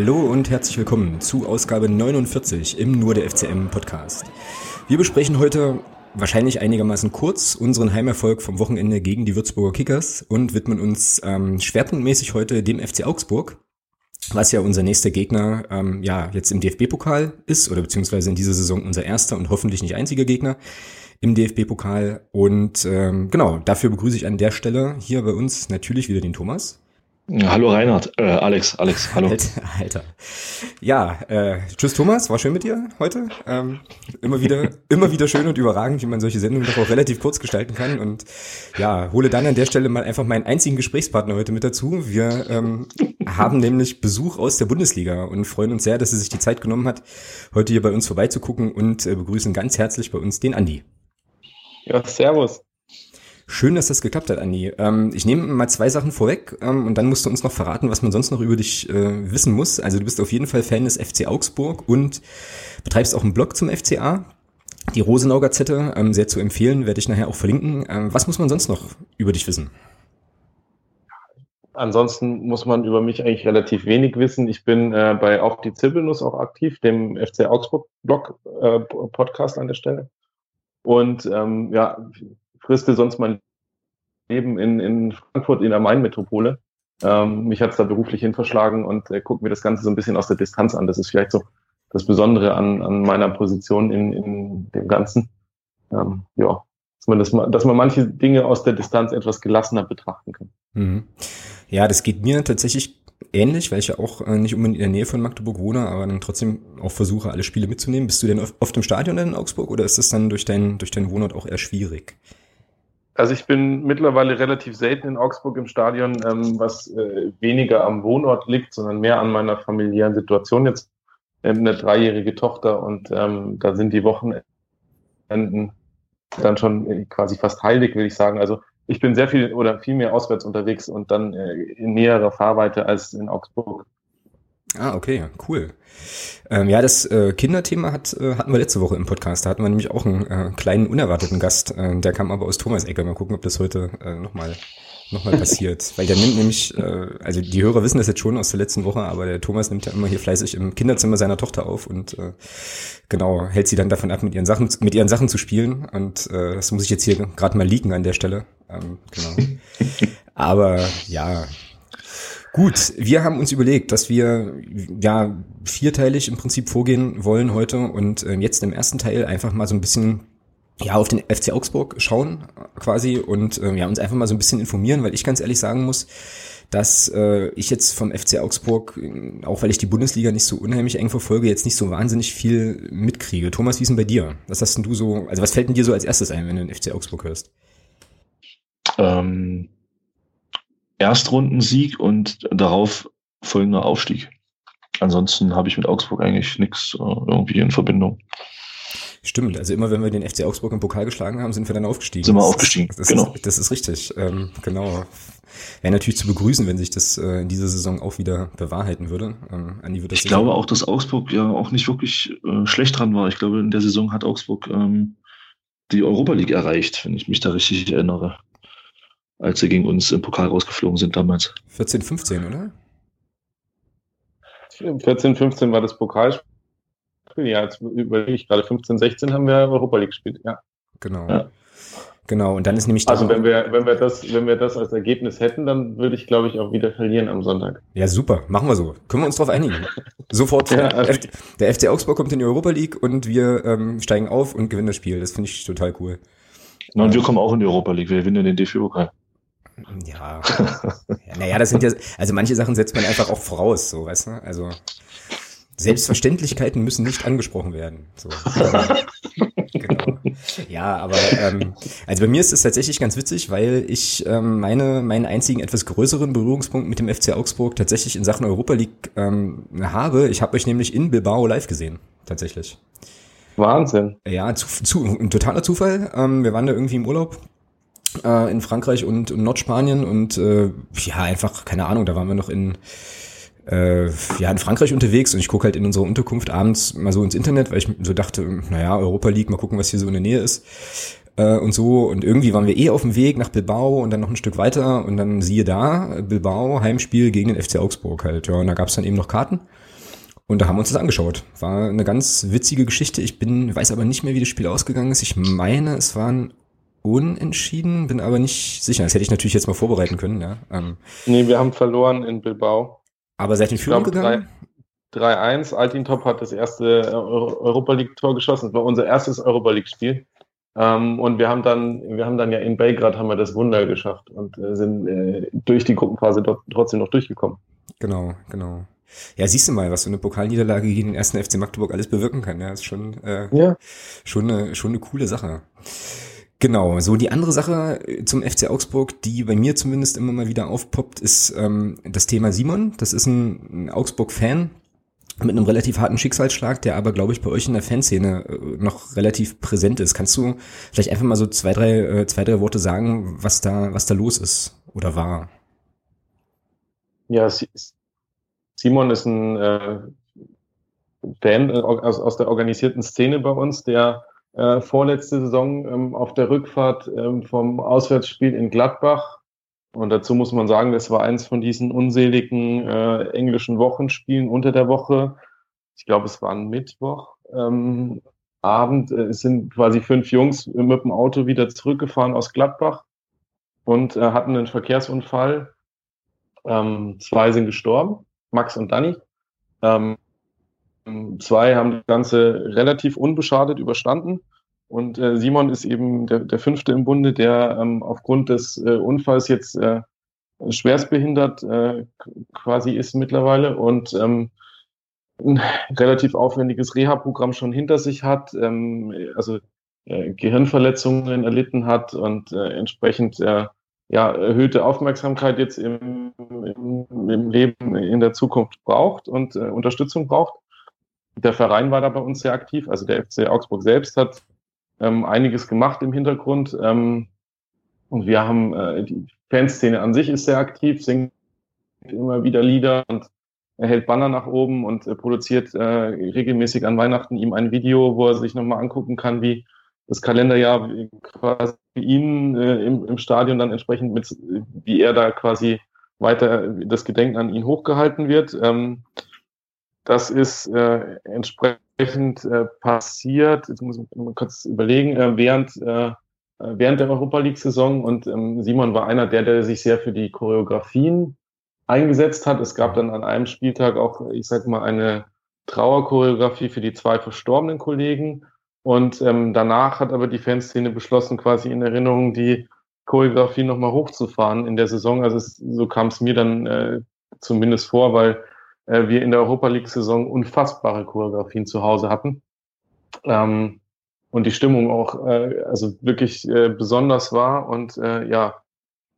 Hallo und herzlich willkommen zu Ausgabe 49 im Nur der FCM Podcast. Wir besprechen heute wahrscheinlich einigermaßen kurz unseren Heimerfolg vom Wochenende gegen die Würzburger Kickers und widmen uns ähm, schwerpunktmäßig heute dem FC Augsburg, was ja unser nächster Gegner ähm, ja jetzt im DFB-Pokal ist oder beziehungsweise in dieser Saison unser erster und hoffentlich nicht einziger Gegner im DFB-Pokal. Und ähm, genau, dafür begrüße ich an der Stelle hier bei uns natürlich wieder den Thomas. Hallo Reinhard, äh, Alex, Alex, hallo. Alter. Ja, äh, tschüss Thomas, war schön mit dir heute. Ähm, immer wieder, immer wieder schön und überragend, wie man solche Sendungen doch auch relativ kurz gestalten kann. Und ja, hole dann an der Stelle mal einfach meinen einzigen Gesprächspartner heute mit dazu. Wir ähm, haben nämlich Besuch aus der Bundesliga und freuen uns sehr, dass er sich die Zeit genommen hat, heute hier bei uns vorbeizugucken und äh, begrüßen ganz herzlich bei uns den Andi. Ja, servus. Schön, dass das geklappt hat, Andi. Ähm, ich nehme mal zwei Sachen vorweg ähm, und dann musst du uns noch verraten, was man sonst noch über dich äh, wissen muss. Also du bist auf jeden Fall Fan des FC Augsburg und betreibst auch einen Blog zum FCA. Die Rosenau Gazette, ähm, sehr zu empfehlen, werde ich nachher auch verlinken. Ähm, was muss man sonst noch über dich wissen? Ansonsten muss man über mich eigentlich relativ wenig wissen. Ich bin äh, bei Auf die Zirbelnuss auch aktiv, dem FC Augsburg Blog äh, Podcast an der Stelle. Und ähm, ja, friste sonst mein Leben in, in Frankfurt in der Main-Metropole. Ähm, mich hat es da beruflich hin verschlagen und äh, gucke mir das Ganze so ein bisschen aus der Distanz an. Das ist vielleicht so das Besondere an, an meiner Position in, in dem Ganzen. Ähm, ja, dass man, das, dass man manche Dinge aus der Distanz etwas gelassener betrachten kann. Mhm. Ja, das geht mir tatsächlich ähnlich, weil ich ja auch äh, nicht unbedingt in der Nähe von Magdeburg wohne, aber dann trotzdem auch versuche, alle Spiele mitzunehmen. Bist du denn oft im Stadion in Augsburg oder ist das dann durch deinen durch deinen Wohnort auch eher schwierig? Also ich bin mittlerweile relativ selten in Augsburg im Stadion, ähm, was äh, weniger am Wohnort liegt, sondern mehr an meiner familiären Situation. Jetzt äh, eine dreijährige Tochter und ähm, da sind die Wochenenden dann schon äh, quasi fast heilig, will ich sagen. Also ich bin sehr viel oder viel mehr auswärts unterwegs und dann äh, in näherer Fahrweite als in Augsburg. Ah, okay, cool. Ähm, ja, das äh, Kinderthema hat, äh, hatten wir letzte Woche im Podcast. Da hatten wir nämlich auch einen äh, kleinen unerwarteten Gast. Äh, der kam aber aus Thomas Ecke. Mal gucken, ob das heute äh, nochmal noch mal passiert. Weil der nimmt nämlich, äh, also die Hörer wissen das jetzt schon aus der letzten Woche, aber der Thomas nimmt ja immer hier fleißig im Kinderzimmer seiner Tochter auf und äh, genau, hält sie dann davon ab, mit ihren Sachen, mit ihren Sachen zu spielen. Und äh, das muss ich jetzt hier gerade mal leaken an der Stelle. Ähm, genau. Aber ja, Gut, wir haben uns überlegt, dass wir ja vierteilig im Prinzip vorgehen wollen heute und äh, jetzt im ersten Teil einfach mal so ein bisschen ja auf den FC Augsburg schauen quasi und äh, ja uns einfach mal so ein bisschen informieren, weil ich ganz ehrlich sagen muss, dass äh, ich jetzt vom FC Augsburg, auch weil ich die Bundesliga nicht so unheimlich eng verfolge, jetzt nicht so wahnsinnig viel mitkriege. Thomas, wie ist denn bei dir? Was hast denn du so, also was fällt denn dir so als erstes ein, wenn du den FC Augsburg hörst? Ähm, Erstrundensieg und darauf folgender Aufstieg. Ansonsten habe ich mit Augsburg eigentlich nichts äh, irgendwie in Verbindung. Stimmt, also immer wenn wir den FC Augsburg im Pokal geschlagen haben, sind wir dann aufgestiegen. Sind wir aufgestiegen, das genau. Ist, das ist richtig, ähm, genau. Wäre natürlich zu begrüßen, wenn sich das äh, in dieser Saison auch wieder bewahrheiten würde. Ähm, Andi wird das ich glaube auch, dass Augsburg ja auch nicht wirklich äh, schlecht dran war. Ich glaube, in der Saison hat Augsburg ähm, die Europa League erreicht, wenn ich mich da richtig erinnere als sie gegen uns im Pokal rausgeflogen sind damals. 14, 15, oder? 14, 15 war das Pokalspiel. Ja, jetzt überlege ich gerade, 15, 16 haben wir Europa League gespielt, ja. Genau. Ja. Genau, und dann ist nämlich Also wenn wir, wenn wir das, wenn wir das als Ergebnis hätten, dann würde ich, glaube ich, auch wieder verlieren am Sonntag. Ja, super, machen wir so. Können wir uns darauf einigen? Sofort. ja, also der FC Augsburg kommt in die Europa League und wir ähm, steigen auf und gewinnen das Spiel. Das finde ich total cool. Na, und wir kommen auch in die Europa League. Wir gewinnen den DFB-Pokal. Ja. naja, das sind ja, also manche Sachen setzt man einfach auch voraus, so, weißt du? Also Selbstverständlichkeiten müssen nicht angesprochen werden. So. genau. Ja, aber ähm, also bei mir ist es tatsächlich ganz witzig, weil ich ähm, meine meinen einzigen etwas größeren Berührungspunkt mit dem FC Augsburg tatsächlich in Sachen Europa League ähm, habe. Ich habe euch nämlich in Bilbao live gesehen, tatsächlich. Wahnsinn. Ja, zu, zu, ein totaler Zufall. Ähm, wir waren da irgendwie im Urlaub äh, in Frankreich und, und Nordspanien und äh, ja, einfach, keine Ahnung, da waren wir noch in äh, ja, in Frankreich unterwegs und ich gucke halt in unserer Unterkunft abends mal so ins Internet, weil ich so dachte, naja, Europa League, mal gucken, was hier so in der Nähe ist äh, und so. Und irgendwie waren wir eh auf dem Weg nach Bilbao und dann noch ein Stück weiter und dann siehe da, Bilbao, Heimspiel gegen den FC Augsburg halt. Ja, und da gab's dann eben noch Karten. Und da haben wir uns das angeschaut. War eine ganz witzige Geschichte. Ich bin, weiß aber nicht mehr, wie das Spiel ausgegangen ist. Ich meine, es waren unentschieden, bin aber nicht sicher. Das hätte ich natürlich jetzt mal vorbereiten können, ja. Ähm, nee, wir haben verloren in Bilbao. Aber seid in Führung gegangen? 3-1. Altintop hat das erste Europa League-Tor geschossen. Das war unser erstes Europa League-Spiel. Ähm, und wir haben dann, wir haben dann ja in Belgrad haben wir das Wunder geschafft und äh, sind äh, durch die Gruppenphase dort trotzdem noch durchgekommen. Genau, genau. Ja, siehst du mal, was so eine Pokalniederlage gegen den ersten FC Magdeburg alles bewirken kann. Ja, ist schon, äh, ja. schon, eine, schon eine coole Sache. Genau, so die andere Sache äh, zum FC Augsburg, die bei mir zumindest immer mal wieder aufpoppt, ist ähm, das Thema Simon. Das ist ein, ein Augsburg-Fan mit einem relativ harten Schicksalsschlag, der aber, glaube ich, bei euch in der Fanszene äh, noch relativ präsent ist. Kannst du vielleicht einfach mal so zwei, drei, äh, zwei, drei Worte sagen, was da, was da los ist oder war? Ja, Simon ist ein äh, Fan aus, aus der organisierten Szene bei uns, der äh, vorletzte Saison ähm, auf der Rückfahrt ähm, vom Auswärtsspiel in Gladbach. Und dazu muss man sagen, das war eins von diesen unseligen äh, englischen Wochenspielen unter der Woche. Ich glaube, es war ein Mittwoch. Ähm, Abend äh, sind quasi fünf Jungs mit dem Auto wieder zurückgefahren aus Gladbach und äh, hatten einen Verkehrsunfall. Ähm, zwei sind gestorben, Max und Danny. Ähm, Zwei haben das Ganze relativ unbeschadet überstanden. Und äh, Simon ist eben der, der fünfte im Bunde, der ähm, aufgrund des äh, Unfalls jetzt äh, schwerstbehindert äh, quasi ist mittlerweile und ähm, ein relativ aufwendiges Reha-Programm schon hinter sich hat, ähm, also äh, Gehirnverletzungen erlitten hat und äh, entsprechend ja, erhöhte Aufmerksamkeit jetzt im, im, im Leben in der Zukunft braucht und Unterstützung braucht. Der Verein war da bei uns sehr aktiv. Also der FC Augsburg selbst hat ähm, einiges gemacht im Hintergrund. Ähm, und wir haben, äh, die Fanszene an sich ist sehr aktiv, singt immer wieder Lieder und hält Banner nach oben und äh, produziert äh, regelmäßig an Weihnachten ihm ein Video, wo er sich nochmal angucken kann, wie das Kalenderjahr quasi ihn äh, im, im Stadion dann entsprechend mit, wie er da quasi weiter das Gedenken an ihn hochgehalten wird. Ähm, das ist äh, entsprechend äh, passiert, jetzt muss ich mal kurz überlegen, äh, während, äh, während der Europa League-Saison und ähm, Simon war einer der, der sich sehr für die Choreografien eingesetzt hat. Es gab dann an einem Spieltag auch, ich sag mal, eine Trauerchoreografie für die zwei verstorbenen Kollegen. Und ähm, danach hat aber die Fanszene beschlossen, quasi in Erinnerung die Choreografie nochmal hochzufahren in der Saison. Also es, so kam es mir dann äh, zumindest vor, weil äh, wir in der Europa League-Saison unfassbare Choreografien zu Hause hatten. Ähm, und die Stimmung auch äh, also wirklich äh, besonders war. Und äh, ja,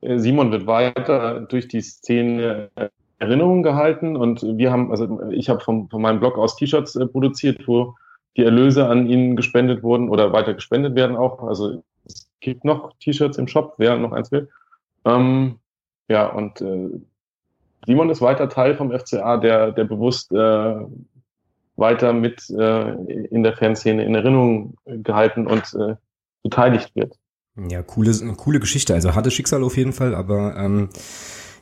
äh, Simon wird weiter durch die Szene äh, Erinnerungen gehalten und wir haben, also ich habe von, meinem Blog aus T-Shirts äh, produziert, wo die Erlöse an ihn gespendet wurden oder weiter gespendet werden auch. Also es gibt noch T-Shirts im Shop, wer noch eins will. Ähm, ja, und äh, Simon ist weiter Teil vom FCA, der, der bewusst äh, weiter mit äh, in der Fanszene in Erinnerung gehalten und äh, beteiligt wird. Ja, coole, coole Geschichte. Also harte Schicksal auf jeden Fall, aber ähm,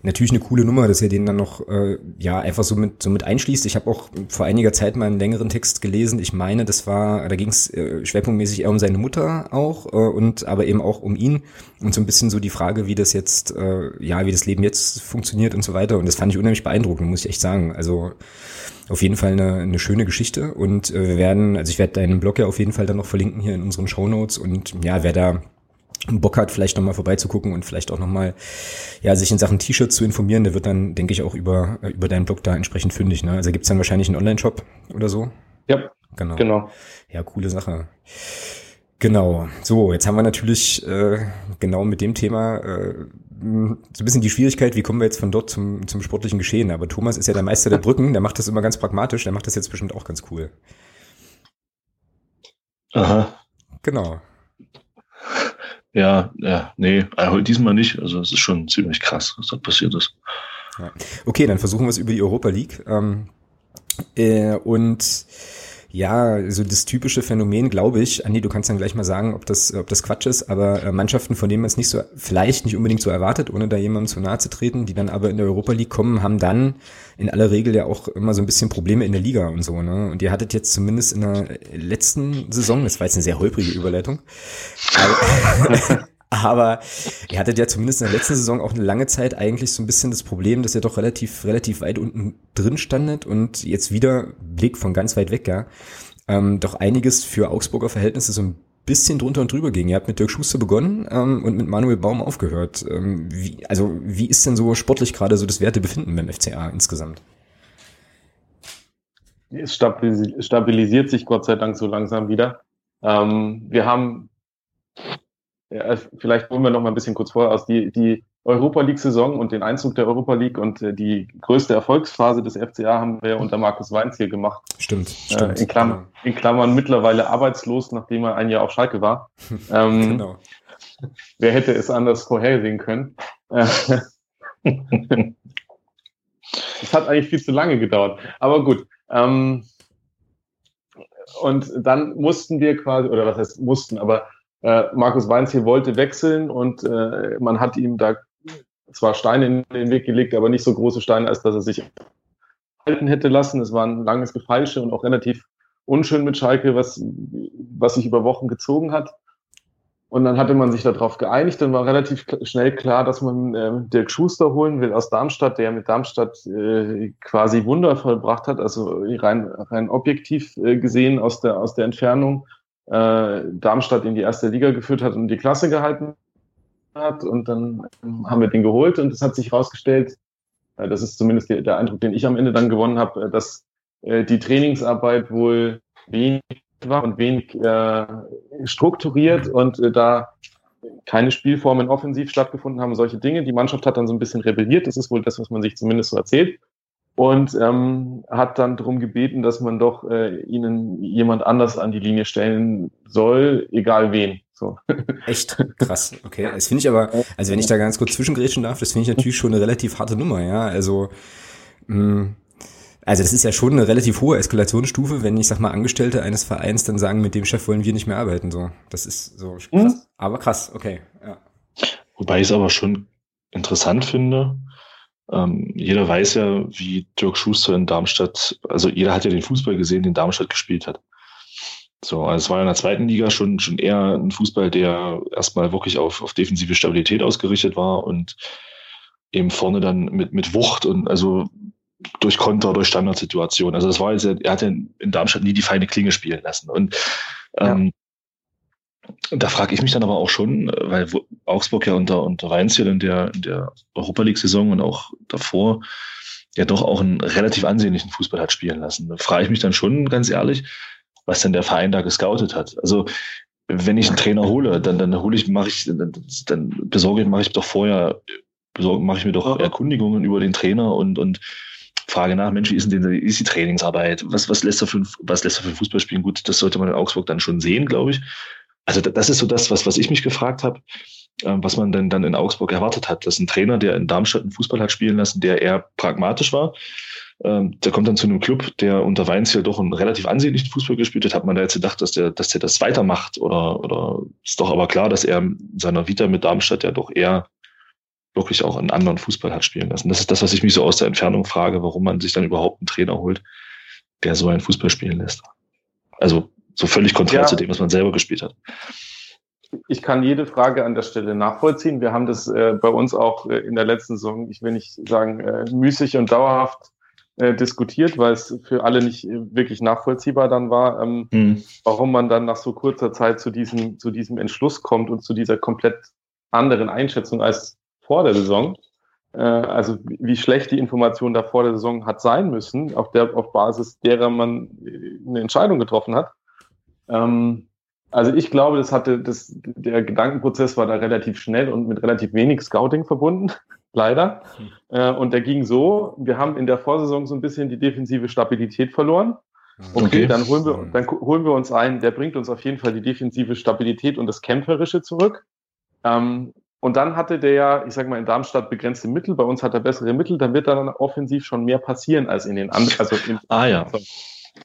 natürlich eine coole Nummer, dass er den dann noch äh, ja einfach so mit so mit einschließt. Ich habe auch vor einiger Zeit mal einen längeren Text gelesen. Ich meine, das war, da ging es äh, schwerpunktmäßig eher um seine Mutter auch äh, und aber eben auch um ihn und so ein bisschen so die Frage, wie das jetzt äh, ja wie das Leben jetzt funktioniert und so weiter. Und das fand ich unheimlich beeindruckend, muss ich echt sagen. Also auf jeden Fall eine, eine schöne Geschichte und äh, wir werden, also ich werde deinen Blog ja auf jeden Fall dann noch verlinken hier in unseren Show Notes und ja, wer da Bock hat, vielleicht nochmal vorbeizugucken und vielleicht auch nochmal, ja, sich in Sachen T-Shirts zu informieren, der wird dann, denke ich, auch über, äh, über deinen Blog da entsprechend fündig, ne? Also gibt's dann wahrscheinlich einen Online-Shop oder so? Ja, genau. genau. Ja, coole Sache. Genau. So, jetzt haben wir natürlich äh, genau mit dem Thema äh, so ein bisschen die Schwierigkeit, wie kommen wir jetzt von dort zum, zum sportlichen Geschehen. Aber Thomas ist ja der Meister der Brücken, der macht das immer ganz pragmatisch, der macht das jetzt bestimmt auch ganz cool. Aha. Genau. Ja, ja, nee, also diesmal nicht. Also es ist schon ziemlich krass, was da passiert ist. Ja. Okay, dann versuchen wir es über die Europa League. Ähm, äh, und Ja, so das typische Phänomen, glaube ich. Andi, du kannst dann gleich mal sagen, ob das, ob das Quatsch ist, aber äh, Mannschaften, von denen man es nicht so, vielleicht nicht unbedingt so erwartet, ohne da jemandem zu nahe zu treten, die dann aber in der Europa League kommen, haben dann in aller Regel ja auch immer so ein bisschen Probleme in der Liga und so, ne? Und ihr hattet jetzt zumindest in der letzten Saison, das war jetzt eine sehr holprige Überleitung, aber, aber ihr hattet ja zumindest in der letzten Saison auch eine lange Zeit eigentlich so ein bisschen das Problem, dass ihr doch relativ, relativ weit unten drin standet und jetzt wieder Blick von ganz weit weg, ja, ähm, doch einiges für Augsburger Verhältnisse so ein bisschen drunter und drüber ging. Ihr habt mit Dirk Schuster begonnen ähm, und mit Manuel Baum aufgehört. Ähm, wie, also wie ist denn so sportlich gerade so das Wertebefinden beim FCA insgesamt? Es stabilisiert sich Gott sei Dank so langsam wieder. Ähm, wir haben ja, vielleicht wollen wir noch mal ein bisschen kurz vor aus die, die Europa League-Saison und den Einzug der Europa League und äh, die größte Erfolgsphase des FCA haben wir unter Markus Weinz hier gemacht. Stimmt, äh, stimmt. in, Klammern, genau. in Klammern mittlerweile arbeitslos, nachdem er ein Jahr auf Schalke war. ähm, genau. Wer hätte es anders vorhersehen können? es hat eigentlich viel zu lange gedauert. Aber gut. Ähm, und dann mussten wir quasi, oder was heißt mussten, aber äh, Markus hier wollte wechseln und äh, man hat ihm da zwar Steine in den Weg gelegt, aber nicht so große Steine, als dass er sich halten hätte lassen. Es war ein langes Gefeilsche und auch relativ unschön mit Schalke, was, was sich über Wochen gezogen hat. Und dann hatte man sich darauf geeinigt, dann war relativ schnell klar, dass man äh, Dirk Schuster holen will aus Darmstadt, der mit Darmstadt äh, quasi Wunder vollbracht hat, also rein, rein objektiv äh, gesehen aus der, aus der Entfernung äh, Darmstadt in die erste Liga geführt hat und die Klasse gehalten hat. Und dann haben wir den geholt und es hat sich herausgestellt, äh, das ist zumindest der, der Eindruck, den ich am Ende dann gewonnen habe, äh, dass äh, die Trainingsarbeit wohl wenig war und wenig äh, strukturiert und äh, da keine Spielformen offensiv stattgefunden haben, solche Dinge. Die Mannschaft hat dann so ein bisschen rebelliert. Das ist wohl das, was man sich zumindest so erzählt und ähm, hat dann darum gebeten, dass man doch äh, ihnen jemand anders an die Linie stellen soll, egal wen. So. Echt krass, okay. Das finde ich aber, also wenn ich da ganz kurz zwischengrätschen darf, das finde ich natürlich schon eine relativ harte Nummer, ja. Also, mh, hm, also das ist ja schon eine relativ hohe Eskalationsstufe, wenn ich sag mal Angestellte eines Vereins dann sagen, mit dem Chef wollen wir nicht mehr arbeiten. So, das ist so krass. Mhm. Aber krass, okay. Ja. Wobei ich es aber schon interessant finde, ähm, jeder weiß ja, wie Dirk Schuster in Darmstadt, also jeder hat ja den Fußball gesehen, den Darmstadt gespielt hat. So, also es war in der zweiten Liga schon, schon eher ein Fußball, der erstmal wirklich auf, auf defensive Stabilität ausgerichtet war und eben vorne dann mit, mit Wucht und also durch Konter, durch Standardsituationen. Also das war jetzt, er hat ja in Darmstadt nie die feine Klinge spielen lassen. Und ähm, da frage ich mich dann aber auch schon, äh, weil Augsburg ja unter, unter Weinziel in der, in der Europa League-Saison und auch davor ja doch auch einen relativ ansehnlichen Fußball hat spielen lassen. Da frage ich mich dann schon ganz ehrlich, was denn der Verein da gescoutet hat. Also wenn ich einen Trainer hole, dann, dann hole ich, mache ich, dann, dann besorge ich, mache ich doch vorher, besorge, mache ich mir doch Erkundigungen über den Trainer und, und frage nach, Mensch, wie ist denn die, ist die Trainingsarbeit? Was, was lässt er für, was lässt er für Fußball spielen? Gut, das sollte man in Augsburg dann schon sehen, glaube ich. Also das ist so das, was, was ich mich gefragt habe, äh, was man denn dann in Augsburg erwartet hat. Dass ein Trainer, der in Darmstadt einen Fußball hat spielen lassen, der eher pragmatisch war, ähm, der kommt dann zu einem Club, der unter Weinziel doch einen relativ ansehnlichen Fußball gespielt hat. Hat man da jetzt gedacht, dass der, dass der das weitermacht? Oder, oder ist doch aber klar, dass er in seiner Vita mit Darmstadt ja doch eher wirklich auch einen anderen Fußball hat spielen lassen. Das ist das, was ich mich so aus der Entfernung frage, warum man sich dann überhaupt einen Trainer holt, der so einen Fußball spielen lässt. Also so völlig konträr ja. zu dem, was man selber gespielt hat. Ich kann jede Frage an der Stelle nachvollziehen. Wir haben das äh, bei uns auch äh, in der letzten Saison, ich will nicht sagen äh, müßig und dauerhaft äh, diskutiert, weil es für alle nicht äh, wirklich nachvollziehbar dann war, ähm, hm. warum man dann nach so kurzer Zeit zu diesem, zu diesem Entschluss kommt und zu dieser komplett anderen Einschätzung als vor der Saison. Äh, also wie schlecht die Information da vor der Saison hat sein müssen, auf der auf Basis derer man eine Entscheidung getroffen hat. Ähm, also ich glaube, das hatte, das, der Gedankenprozess war da relativ schnell und mit relativ wenig Scouting verbunden, leider. Hm. Äh, und der ging so, wir haben in der Vorsaison so ein bisschen die defensive Stabilität verloren. Okay, okay, dann holen wir, dann holen wir uns einen, der bringt uns auf jeden Fall die defensive Stabilität und das Kämpferische zurück. Ähm, und dann hatte der ja, ich sage mal, in Darmstadt begrenzte Mittel, bei uns hat er bessere Mittel, dann wird dann offensiv schon mehr passieren als in den anderen. Also in, ah ja.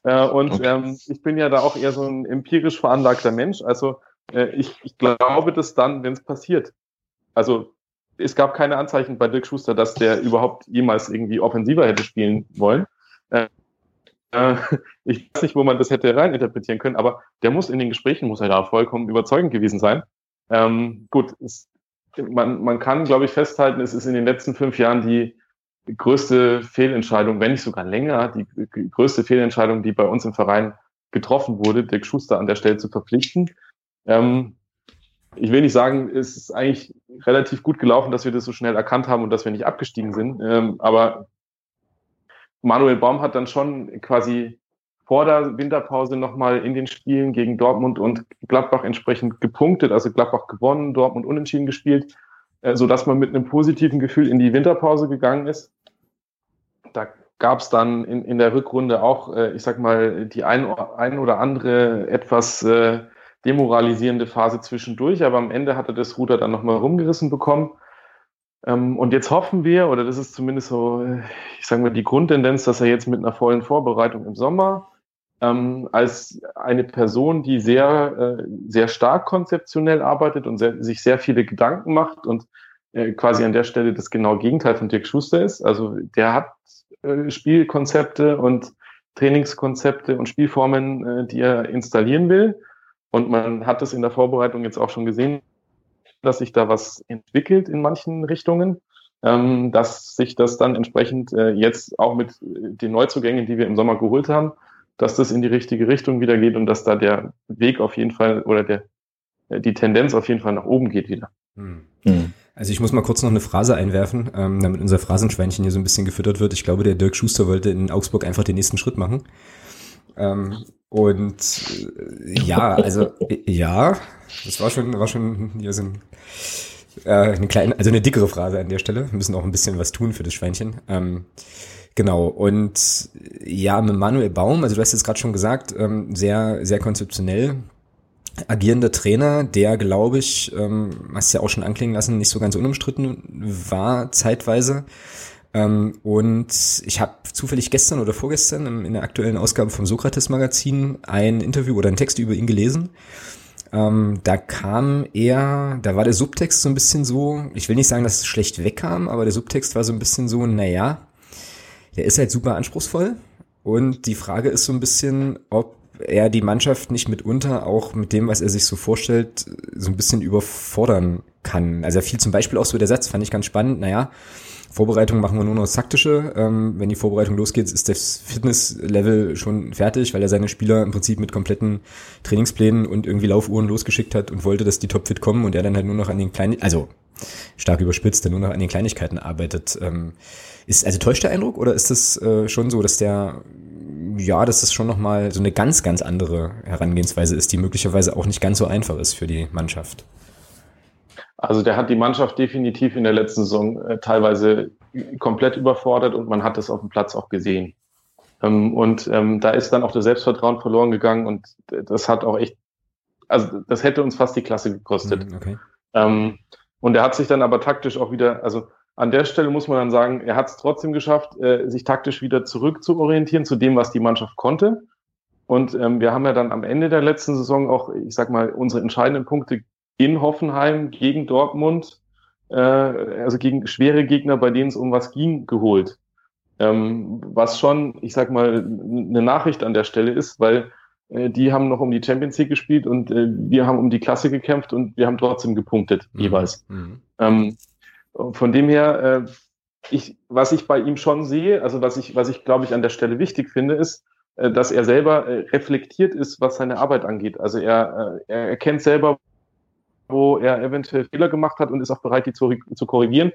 Äh, und okay. ähm, ich bin ja da auch eher so ein empirisch veranlagter Mensch. Also äh, ich, ich glaube das dann, wenn es passiert. Also es gab keine Anzeichen bei Dirk Schuster, dass der überhaupt jemals irgendwie offensiver hätte spielen wollen. Äh, äh, ich weiß nicht, wo man das hätte reininterpretieren können, aber der muss in den Gesprächen, muss er da vollkommen überzeugend gewesen sein. Ähm, gut, es, man, man kann, glaube ich, festhalten, es ist in den letzten fünf Jahren die größte Fehlentscheidung, wenn nicht sogar länger, die größte Fehlentscheidung, die bei uns im Verein getroffen wurde, Dirk Schuster an der Stelle zu verpflichten. Ähm, ich will nicht sagen, es ist eigentlich relativ gut gelaufen, dass wir das so schnell erkannt haben und dass wir nicht abgestiegen sind. Ähm, aber Manuel Baum hat dann schon quasi vor der Winterpause nochmal in den Spielen gegen Dortmund und Gladbach entsprechend gepunktet, also Gladbach gewonnen, Dortmund unentschieden gespielt, äh, so dass man mit einem positiven Gefühl in die Winterpause gegangen ist. Da gab es dann in, in der Rückrunde auch, äh, ich sag mal, die ein, ein oder andere etwas äh, demoralisierende Phase zwischendurch, aber am Ende hat er das Ruder dann nochmal rumgerissen bekommen. Ähm, und jetzt hoffen wir, oder das ist zumindest so, ich sage mal, die Grundtendenz, dass er jetzt mit einer vollen Vorbereitung im Sommer ähm, als eine Person, die sehr, äh, sehr stark konzeptionell arbeitet und sehr, sich sehr viele Gedanken macht und äh, quasi an der Stelle das genaue Gegenteil von Dirk Schuster ist. Also der hat äh, Spielkonzepte und Trainingskonzepte und Spielformen, äh, die er installieren will. Und man hat es in der Vorbereitung jetzt auch schon gesehen, dass sich da was entwickelt in manchen Richtungen, ähm, dass sich das dann entsprechend äh, jetzt auch mit den Neuzugängen, die wir im Sommer geholt haben, dass das in die richtige Richtung wieder geht und dass da der Weg auf jeden Fall oder der, äh, die Tendenz auf jeden Fall nach oben geht wieder. Hm. Hm. Also ich muss mal kurz noch eine Phrase einwerfen, ähm, damit unser Phrasenschweinchen hier so ein bisschen gefüttert wird. Ich glaube, der Dirk Schuster wollte in Augsburg einfach den nächsten Schritt machen. Ähm, und äh, ja, also äh, ja, das war schon, war schon hier so ein, äh, eine kleine, also eine dickere Phrase an der Stelle. Wir müssen auch ein bisschen was tun für das Schweinchen. Ähm, genau. Und ja, mit Manuel Baum, also du hast jetzt gerade schon gesagt, ähm, sehr, sehr konzeptionell agierender Trainer, der, glaube ich, ähm, hast ja auch schon anklingen lassen, nicht so ganz unumstritten war zeitweise. Ähm, und ich habe zufällig gestern oder vorgestern in, der aktuellen Ausgabe vom Sokrates-Magazin ein Interview oder einen Text über ihn gelesen. Ähm, da kam er, da war der Subtext so ein bisschen so, ich will nicht sagen, dass es schlecht wegkam, aber der Subtext war so ein bisschen so, naja, der ist halt super anspruchsvoll. Und die Frage ist so ein bisschen, ob er die Mannschaft nicht mitunter auch mit dem, was er sich so vorstellt, so ein bisschen überfordern kann. Also er fiel zum Beispiel auch so der Satz, fand ich ganz spannend, naja, Vorbereitung machen wir nur noch taktische. Ähm, wenn die Vorbereitung losgeht, ist das Fitnesslevel schon fertig, weil er seine Spieler im Prinzip mit kompletten Trainingsplänen und irgendwie Laufuhren losgeschickt hat und wollte, dass die topfit kommen und er dann halt nur noch an den kleinen, also stark überspitzt, der nur noch an den Kleinigkeiten arbeitet. Ähm, ist also täuscht der Eindruck oder ist das äh, schon so, dass der ja, dass das schon nochmal so eine ganz, ganz andere Herangehensweise ist, die möglicherweise auch nicht ganz so einfach ist für die Mannschaft? Also der hat die Mannschaft definitiv in der letzten Saison äh, teilweise komplett überfordert und man hat das auf dem Platz auch gesehen. Ähm, und ähm, da ist dann auch das Selbstvertrauen verloren gegangen und das hat auch echt, also das hätte uns fast die Klasse gekostet. Mhm, okay. Ähm, und er hat sich dann aber taktisch auch wieder, also an der Stelle muss man dann sagen, er hat es trotzdem geschafft, äh, sich taktisch wieder zurück zu orientieren zu dem, was die Mannschaft konnte. Und ähm, wir haben ja dann am Ende der letzten Saison auch, ich sag mal, unsere entscheidenden Punkte in Hoffenheim gegen Dortmund, äh, also gegen schwere Gegner, bei denen es um was ging, geholt. Ähm, was schon, ich sag mal, eine Nachricht an der Stelle ist, weil äh, die haben noch um die Champions League gespielt und äh, wir haben um die Klasse gekämpft und wir haben trotzdem gepunktet, mhm. jeweils. Mhm. Ähm, von dem her, äh, ich, was ich bei ihm schon sehe, also was ich, was ich glaube ich an der Stelle wichtig finde, ist, äh, dass er selber äh, reflektiert ist, was seine Arbeit angeht. Also er, er erkennt selber, wo er eventuell Fehler gemacht hat und ist auch bereit, die zu, zu korrigieren.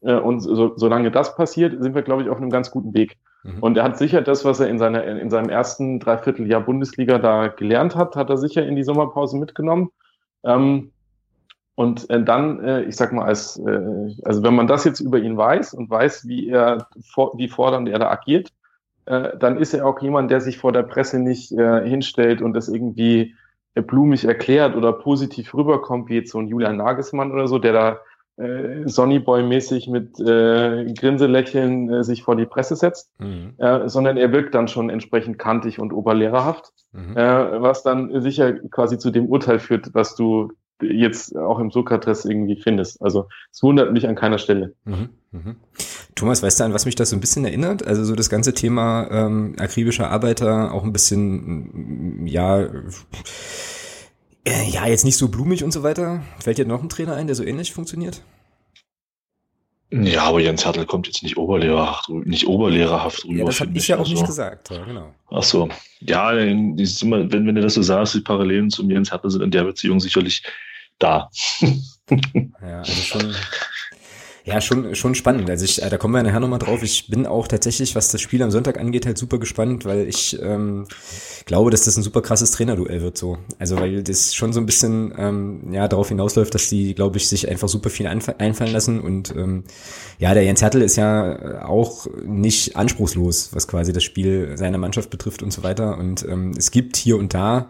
Und so, solange das passiert, sind wir, glaube ich, auf einem ganz guten Weg. Mhm. Und er hat sicher das, was er in, seiner, in seinem ersten Dreivierteljahr Bundesliga da gelernt hat, hat er sicher in die Sommerpause mitgenommen. Ähm, und äh, dann, äh, ich sag mal, als, äh, also wenn man das jetzt über ihn weiß und weiß, wie er, wie fordernd er da agiert, äh, dann ist er auch jemand, der sich vor der Presse nicht äh, hinstellt und das irgendwie blumig erklärt oder positiv rüberkommt, wie jetzt so ein Julian Nagelsmann oder so, der da äh, Sonnyboy-mäßig mit äh, Grinselächeln äh, sich vor die Presse setzt, mhm. äh, sondern er wirkt dann schon entsprechend kantig und oberlehrerhaft, mhm. äh, was dann sicher quasi zu dem Urteil führt, was du jetzt auch im Sokrates irgendwie findest. Also es wundert mich an keiner Stelle. Mhm. Mhm. Thomas, weißt du, an was mich das so ein bisschen erinnert? Also so das ganze Thema ähm, akribischer Arbeiter, auch ein bisschen, ja, äh, ja, jetzt nicht so blumig und so weiter. Fällt dir noch ein Trainer ein, der so ähnlich funktioniert? Ja, aber Jens Hertel kommt jetzt nicht oberlehrerhaft, nicht oberlehrerhaft rüber. Ja, das habe ich ja auch also. nicht gesagt, ja, genau. Ach so. Ja, wenn, wenn du das so sagst, die Parallelen zum Jens Hertel sind in der Beziehung sicherlich da. ja, also schon, ja, schon, schon spannend. Also ich, äh, da kommen wir nachher nochmal drauf. Ich bin auch tatsächlich, was das Spiel am Sonntag angeht, halt super gespannt, weil ich ähm, glaube, dass das ein super krasses Trainerduell wird so. Also weil das schon so ein bisschen ähm, ja darauf hinausläuft, dass die, glaube ich, sich einfach super viel einfallen lassen. Und ähm, ja, der Jens Hertel ist ja auch nicht anspruchslos, was quasi das Spiel seiner Mannschaft betrifft und so weiter. Und ähm, es gibt hier und da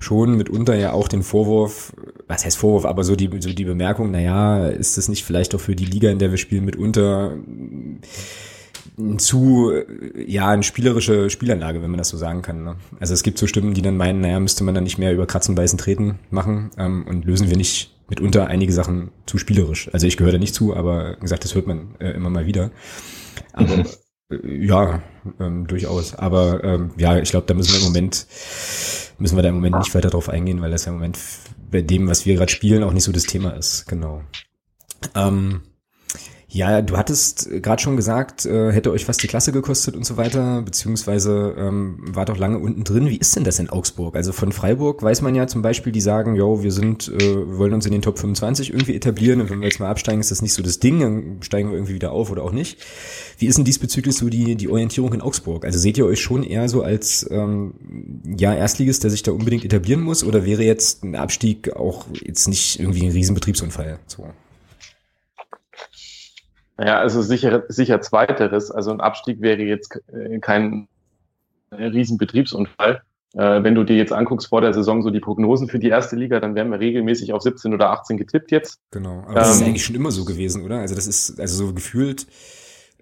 schon mitunter ja auch den Vorwurf, was heißt Vorwurf, aber so die, so die Bemerkung, naja, ist das nicht vielleicht auch für die Liga, in der wir spielen, mitunter zu, ja, eine spielerische Spielanlage, wenn man das so sagen kann. Ne? Also es gibt so Stimmen, die dann meinen, naja, müsste man dann nicht mehr über Kratzen, Beißen, Treten machen ähm, und lösen wir nicht mitunter einige Sachen zu spielerisch. Also ich gehöre da nicht zu, aber gesagt, das hört man äh, immer mal wieder. Aber ja, ähm, durchaus. Aber ähm, ja, ich glaube, da müssen wir im Moment müssen wir da im Moment nicht weiter drauf eingehen, weil das ja im Moment bei dem, was wir gerade spielen, auch nicht so das Thema ist. Genau. Ähm, ja, du hattest gerade schon gesagt, äh, hätte euch fast die Klasse gekostet und so weiter, beziehungsweise ähm, war doch lange unten drin. Wie ist denn das in Augsburg? Also von Freiburg weiß man ja zum Beispiel, die sagen, jo, wir sind, äh, wollen uns in den Top 25 irgendwie etablieren und wenn wir jetzt mal absteigen, ist das nicht so das Ding, dann steigen wir irgendwie wieder auf oder auch nicht. Wie ist denn diesbezüglich so die, die Orientierung in Augsburg? Also seht ihr euch schon eher so als ähm, ja Erstligist, der sich da unbedingt etablieren muss, oder wäre jetzt ein Abstieg auch jetzt nicht irgendwie ein Riesenbetriebsunfall? So. Ja, also sicher, sicher zweiteres. Also ein Abstieg wäre jetzt äh, kein Riesenbetriebsunfall. Äh, wenn du dir jetzt anguckst vor der Saison so die Prognosen für die erste Liga, dann wären wir regelmäßig auf 17 oder 18 getippt jetzt. Genau, aber das ist ähm, eigentlich schon immer so gewesen, oder? Also das ist also so gefühlt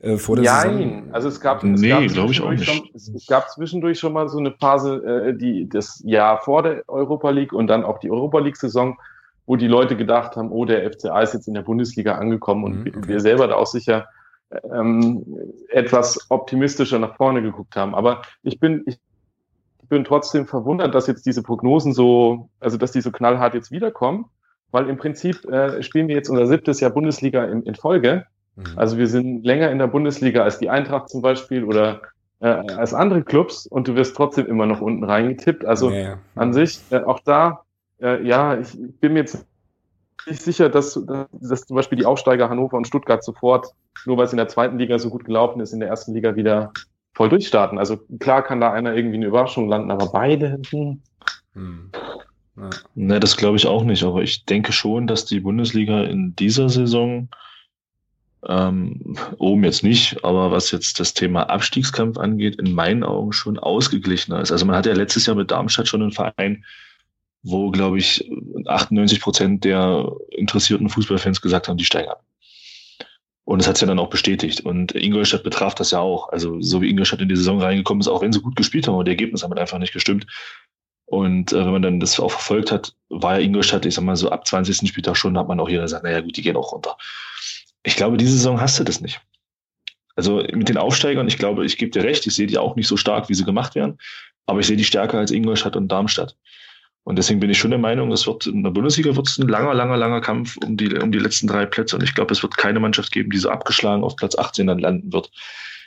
äh, vor der Nein, Saison. also es gab, es nee, glaube ich auch nicht. Schon, es gab zwischendurch schon mal so eine Phase, äh, die das Jahr vor der Europa League und dann auch die Europa League Saison wo die Leute gedacht haben, oh, der FCA ist jetzt in der Bundesliga angekommen und mhm, okay. wir selber da auch sicher ähm, etwas optimistischer nach vorne geguckt haben. Aber ich bin, ich bin trotzdem verwundert, dass jetzt diese Prognosen so, also dass die so knallhart jetzt wiederkommen, weil im Prinzip äh, spielen wir jetzt unser siebtes Jahr Bundesliga in, in Folge. Mhm. Also wir sind länger in der Bundesliga als die Eintracht zum Beispiel oder äh, als andere Clubs und du wirst trotzdem immer noch unten reingetippt. Also ja, ja. an sich, äh, auch da äh, ja, ich bin mir jetzt nicht sicher, dass, dass zum Beispiel die Aufsteiger Hannover und Stuttgart sofort, nur weil es in der zweiten Liga so gut gelaufen ist, in der ersten Liga wieder voll durchstarten. Also klar kann da einer irgendwie eine Überraschung landen, aber beide. Hm. Hm. Ja. Ne, das glaube ich auch nicht, aber ich denke schon, dass die Bundesliga in dieser Saison ähm, oben jetzt nicht, aber was jetzt das Thema Abstiegskampf angeht, in meinen Augen schon ausgeglichener ist. Also man hat ja letztes Jahr mit Darmstadt schon einen Verein, wo, glaube ich, 98 Prozent der interessierten Fußballfans gesagt haben, die steigen ab. Und das hat es ja dann auch bestätigt. Und Ingolstadt betraf das ja auch. Also so wie Ingolstadt in die Saison reingekommen ist, auch wenn sie gut gespielt haben, aber die Ergebnisse haben halt einfach nicht gestimmt. Und äh, wenn man dann das auch verfolgt hat, war ja Ingolstadt, ich sag mal so ab 20. Spieltag schon, hat man auch jeder gesagt, naja gut, die gehen auch runter. Ich glaube, diese Saison hast du das nicht. Also mit den Aufsteigern, ich glaube, ich gebe dir recht, ich sehe die auch nicht so stark, wie sie gemacht werden, aber ich sehe die stärker als Ingolstadt und Darmstadt. Und deswegen bin ich schon der Meinung, es wird in der Bundesliga wird es ein langer, langer, langer Kampf um die, um die letzten drei Plätze. Und ich glaube, es wird keine Mannschaft geben, die so abgeschlagen auf Platz 18 dann landen wird.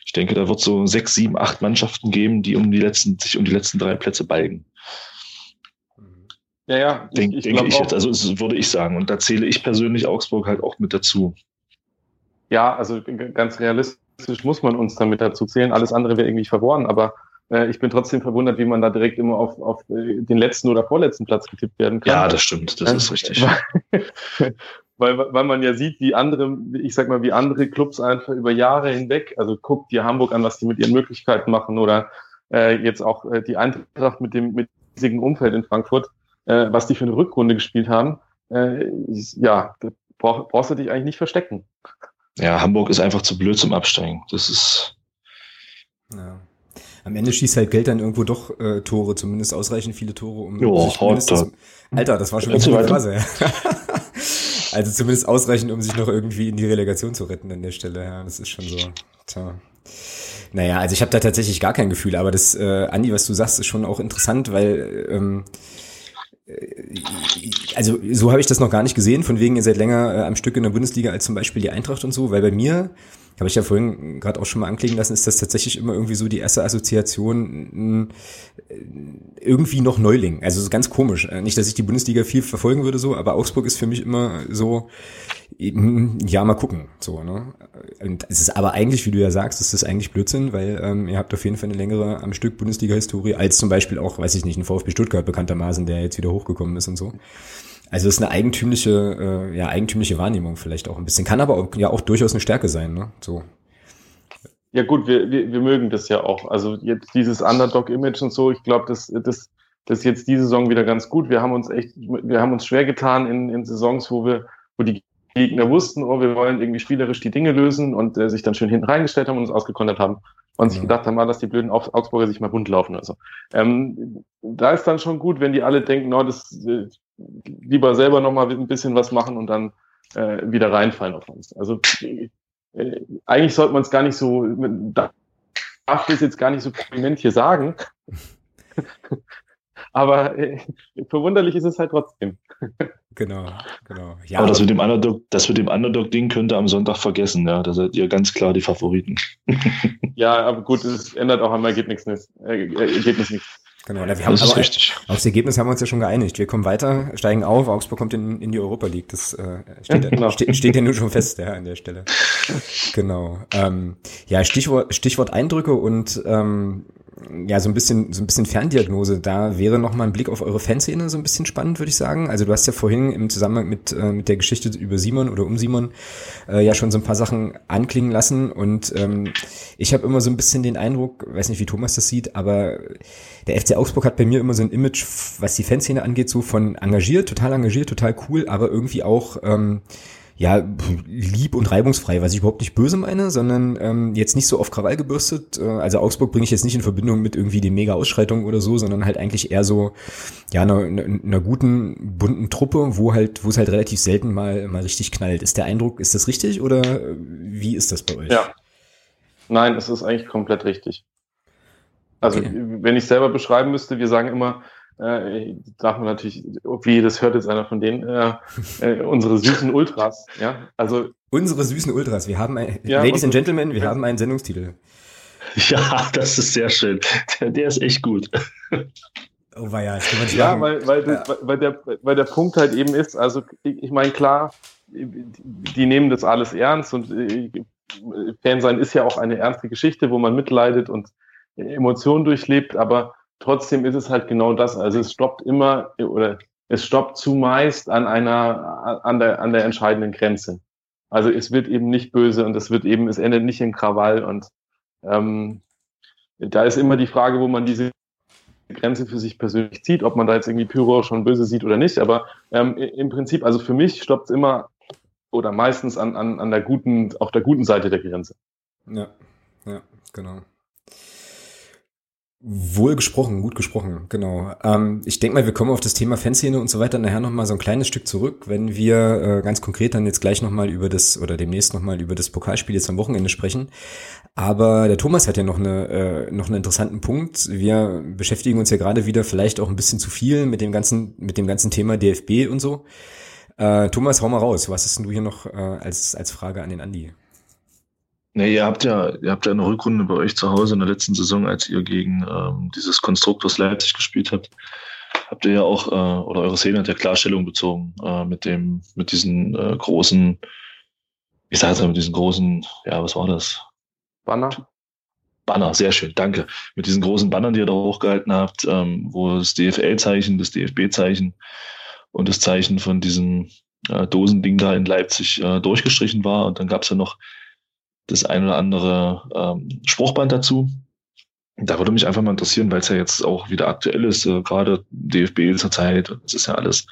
Ich denke, da wird so sechs, sieben, acht Mannschaften geben, die um die letzten, sich um die letzten drei Plätze balgen. Ja, ja. Denk, ich, ich denke ich jetzt. Also das würde ich sagen. Und da zähle ich persönlich Augsburg halt auch mit dazu. Ja, also ganz realistisch muss man uns damit dazu zählen. Alles andere wäre irgendwie verworren. Aber ich bin trotzdem verwundert, wie man da direkt immer auf, auf äh, den letzten oder vorletzten Platz getippt werden kann. Ja, das stimmt, das ist richtig. weil, weil man ja sieht, wie andere, ich sag mal, wie andere Clubs einfach über Jahre hinweg, also guckt dir Hamburg an, was die mit ihren Möglichkeiten machen oder äh, jetzt auch äh, die Eintracht mit dem mit riesigen Umfeld in Frankfurt, äh, was die für eine Rückrunde gespielt haben. Äh, ja, brauch, brauchst du dich eigentlich nicht verstecken. Ja, Hamburg ist einfach zu blöd zum Absteigen. Das ist. Ja. Am Ende schießt halt Geld dann irgendwo doch äh, Tore, zumindest ausreichend viele Tore, um Jo, sich mindestens, Alter. Das war schon wieder eine? Phase. also zumindest ausreichend, um sich noch irgendwie in die Relegation zu retten an der Stelle. Ja, das ist schon so. Tja. Naja, also ich habe da tatsächlich gar kein Gefühl, aber das, äh, Andi, was du sagst, ist schon auch interessant, weil ähm, äh, also so habe ich das noch gar nicht gesehen, von wegen ihr seid länger äh, am Stück in der Bundesliga als zum Beispiel die Eintracht und so, weil bei mir, habe ich ja vorhin gerade auch schon mal anklingen lassen, ist das tatsächlich immer irgendwie so die erste Assoziation äh, irgendwie noch Neuling. Also ganz komisch. Äh, Nicht, dass ich die Bundesliga viel verfolgen würde so, aber Augsburg ist für mich immer so, ja, mal gucken. So, ne? Und es ist aber eigentlich, wie du ja sagst, ist das eigentlich Blödsinn, weil ähm, ihr habt auf jeden Fall eine längere am Stück Bundesliga-Historie als zum Beispiel auch, weiß ich nicht, ein VfB Stuttgart bekanntermaßen, der jetzt wieder hochgekommen ist und so. Also es ist eine eigentümliche, äh, ja, eigentümliche Wahrnehmung vielleicht auch ein bisschen. Kann aber auch, ja auch durchaus eine Stärke sein, ne? So. Ja gut, wir, wir, wir mögen das ja auch. Also jetzt dieses Underdog-Image und so, ich glaube, das, das, das ist jetzt diese Saison wieder ganz gut. Wir haben uns echt, wir haben uns schwer getan in, in Saisons, wo wir, wo die Gegner wussten, oh, wir wollen irgendwie spielerisch die Dinge lösen und äh, sich dann schön hinten reingestellt haben und uns ausgekontert haben und sich Ja. gedacht haben, ah, dass die blöden Augs- Augsburger sich mal bunt laufen oder so. Ähm, da ist dann schon gut, wenn die alle denken, oh, das äh, lieber selber nochmal ein bisschen was machen und dann äh, wieder reinfallen auf uns. Also äh, eigentlich sollte man es gar nicht so, darf das jetzt gar nicht so prominent hier sagen. Aber äh, verwunderlich ist es halt trotzdem. Genau, genau. Ja, aber das mit dem Underdog, das mit dem Underdog-Ding könnt ihr am Sonntag vergessen, ja. Da seid ihr ganz klar die Favoriten. Ja, aber gut, es ändert auch am Ergebnis nichts. Äh, äh, Ergebnis nichts. genau. Na, wir haben Das ist aber richtig. aufs Ergebnis haben wir uns ja schon geeinigt. Wir kommen weiter, steigen auf, Augsburg kommt in, in die Europa League. Das äh, steht, Ja, genau. steht, steht ja nun schon fest, ja, an der Stelle. Genau. Ähm, ja, Stichwort, Stichwort Eindrücke und ähm, ja, so ein bisschen, so ein bisschen Ferndiagnose. Da wäre noch mal ein Blick auf eure Fanszene so ein bisschen spannend, würde ich sagen. Also du hast ja vorhin im Zusammenhang mit, äh, mit der Geschichte über Simon oder um Simon äh, ja schon so ein paar Sachen anklingen lassen und ähm, ich habe immer so ein bisschen den Eindruck, weiß nicht, wie Thomas das sieht, aber der FC Augsburg hat bei mir immer so ein Image, was die Fanszene angeht, so von engagiert, total engagiert, total cool, aber irgendwie auch ähm, ja, lieb und reibungsfrei, was ich überhaupt nicht böse meine, sondern ähm, jetzt nicht so auf Krawall gebürstet. Äh, also Augsburg bringe ich jetzt nicht in Verbindung mit irgendwie den Mega-Ausschreitungen oder so, sondern halt eigentlich eher so, ja, einer, einer, einer guten, bunten Truppe, wo halt, wo es halt relativ selten mal, mal richtig knallt. Ist der Eindruck, ist das richtig oder äh, wie ist das bei euch? Ja. Nein, es ist eigentlich komplett richtig. Also, Okay. wenn ich selber beschreiben müsste, wir sagen immer, äh, darf man natürlich, wie das hört jetzt einer von denen, äh, äh, unsere süßen Ultras, ja. Also, Unsere süßen Ultras, wir haben ein, Ja, Ladies and Gentlemen, wir haben einen Sendungstitel. Ja, das ist sehr schön. Der, der ist echt gut. Oh, war ja, das kann man nicht ja, machen. weil, weil, das, weil, der, weil der Punkt halt eben ist, also, ich, ich meine, klar, die, die nehmen das alles ernst und äh, Fan sein ist ja auch eine ernste Geschichte, wo man mitleidet und Emotionen durchlebt, aber trotzdem ist es halt genau das. Also es stoppt immer oder es stoppt zumeist an einer an der an der entscheidenden Grenze. Also es wird eben nicht böse und es wird eben es endet nicht in Krawall und ähm, da ist immer die Frage, wo man diese Grenze für sich persönlich zieht, ob man da jetzt irgendwie Pyro schon böse sieht oder nicht. Aber ähm, im Prinzip, also für mich stoppt es immer oder meistens an, an, an der guten, auf der guten Seite der Grenze. Ja, ja, genau. Wohl gesprochen, gut gesprochen, genau. Ähm, ich denke mal, wir kommen auf das Thema Fanszene und so weiter nachher nochmal so ein kleines Stück zurück, wenn wir äh, ganz konkret dann jetzt gleich nochmal über das oder demnächst nochmal über das Pokalspiel jetzt am Wochenende sprechen. Aber der Thomas hat ja noch eine äh, noch einen interessanten Punkt. Wir beschäftigen uns ja gerade wieder vielleicht auch ein bisschen zu viel mit dem ganzen mit dem ganzen Thema DFB und so. Äh, Thomas, hau mal raus. Was hast denn du hier noch äh, als als Frage an den Andi? Nee, ihr habt ja, ihr habt ja eine Rückrunde bei euch zu Hause in der letzten Saison, als ihr gegen ähm, dieses Konstrukt aus Leipzig gespielt habt, habt ihr ja auch, äh, oder eure Szene hat ja Klarstellung bezogen äh, mit dem, mit diesen äh, großen, ich sag jetzt mal, mit diesen großen, ja, was war das? Banner? Banner, sehr schön, danke. Mit diesen großen Bannern, die ihr da hochgehalten habt, ähm, wo das DFL-Zeichen, das DFB-Zeichen und das Zeichen von diesem äh, Dosending da in Leipzig äh, durchgestrichen war. Und dann gab's ja noch das ein oder andere ähm, Spruchband dazu. Da würde mich einfach mal interessieren, weil es ja jetzt auch wieder aktuell ist, äh, gerade DFB zur Zeit, und es ist ja alles